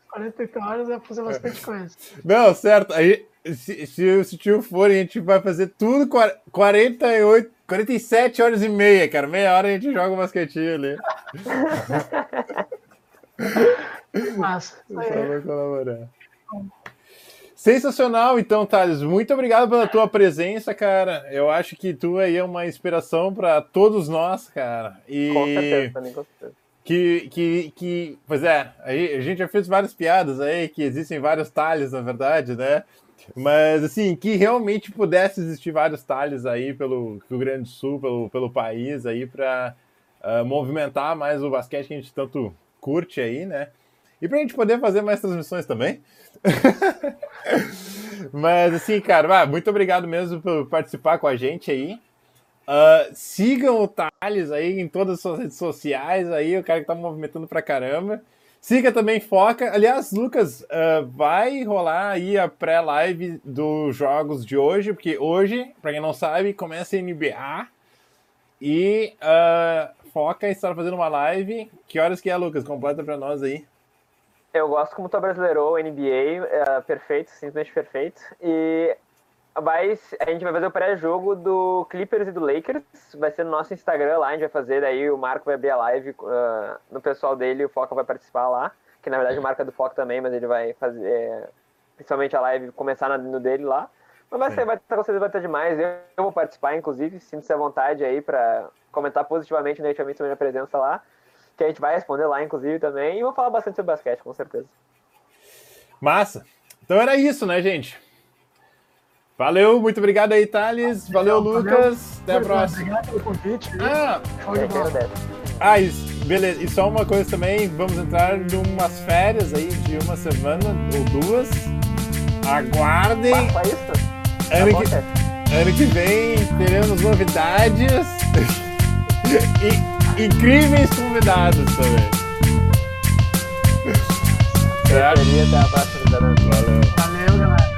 48 [LAUGHS] horas é fazer bastante coisa. Não, certo. Aí, se, se, se o tio for, a gente vai fazer tudo 48, 47 horas e meia, cara. Meia hora a gente joga um basquetinho ali. [LAUGHS] Massa. Só colaborar. Sensacional, então, Thales. Muito obrigado pela tua presença, cara. Eu acho que tu aí é uma inspiração para todos nós, cara. E... Com certeza, também com certeza que, que, que, pois é, a gente já fez várias piadas aí, que existem vários talhos, na verdade, né? Mas, assim, que realmente pudesse existir vários talhos aí pelo Rio Grande do Sul, pelo, pelo país aí, para uh, ah, movimentar mais o basquete que a gente tanto curte aí, né? E para a gente poder fazer mais transmissões também. [LAUGHS] Mas, assim, cara, muito obrigado mesmo por participar com a gente aí. Uh, sigam o Thales aí em todas as suas redes sociais aí, o cara que tá movimentando pra caramba. Siga também Foca. Aliás, Lucas, uh, vai rolar aí a pré-live dos jogos de hoje, porque hoje, pra quem não sabe, começa a NBA e uh, Foca está fazendo uma live. Que horas que é, Lucas? Completa pra nós aí. Eu gosto como tu brasileiro, NBA, é perfeito, simplesmente perfeito. E vai, a gente vai fazer o pré-jogo do Clippers e do Lakers. Vai ser no nosso Instagram lá, a gente vai fazer, daí o Marco vai abrir a live uh, no pessoal dele, o Foca vai participar lá. Que na verdade o Marco é do Foca também, mas ele vai fazer, é, principalmente a live, começar no dele lá. Mas vai ser, vai estar, com certeza vai estar demais. Eu, eu vou participar, inclusive, sinto-se à vontade aí para comentar positivamente, negativamente sobre a minha presença lá. Que a gente vai responder lá, inclusive, também. E vou falar bastante sobre basquete, com certeza. Massa! Então era isso, né, gente? Valeu, muito obrigado aí, Thales. Valeu, valeu Lucas. Valeu. Até a próxima. Obrigado pelo convite. Ah, ah isso, beleza. E só uma coisa também, vamos entrar em umas férias aí de uma semana ou duas. Aguardem. isso? Ano, tá que, ano que vem teremos novidades [LAUGHS] e incríveis convidados também. Certo? Até a próxima, Valeu. Valeu, galera.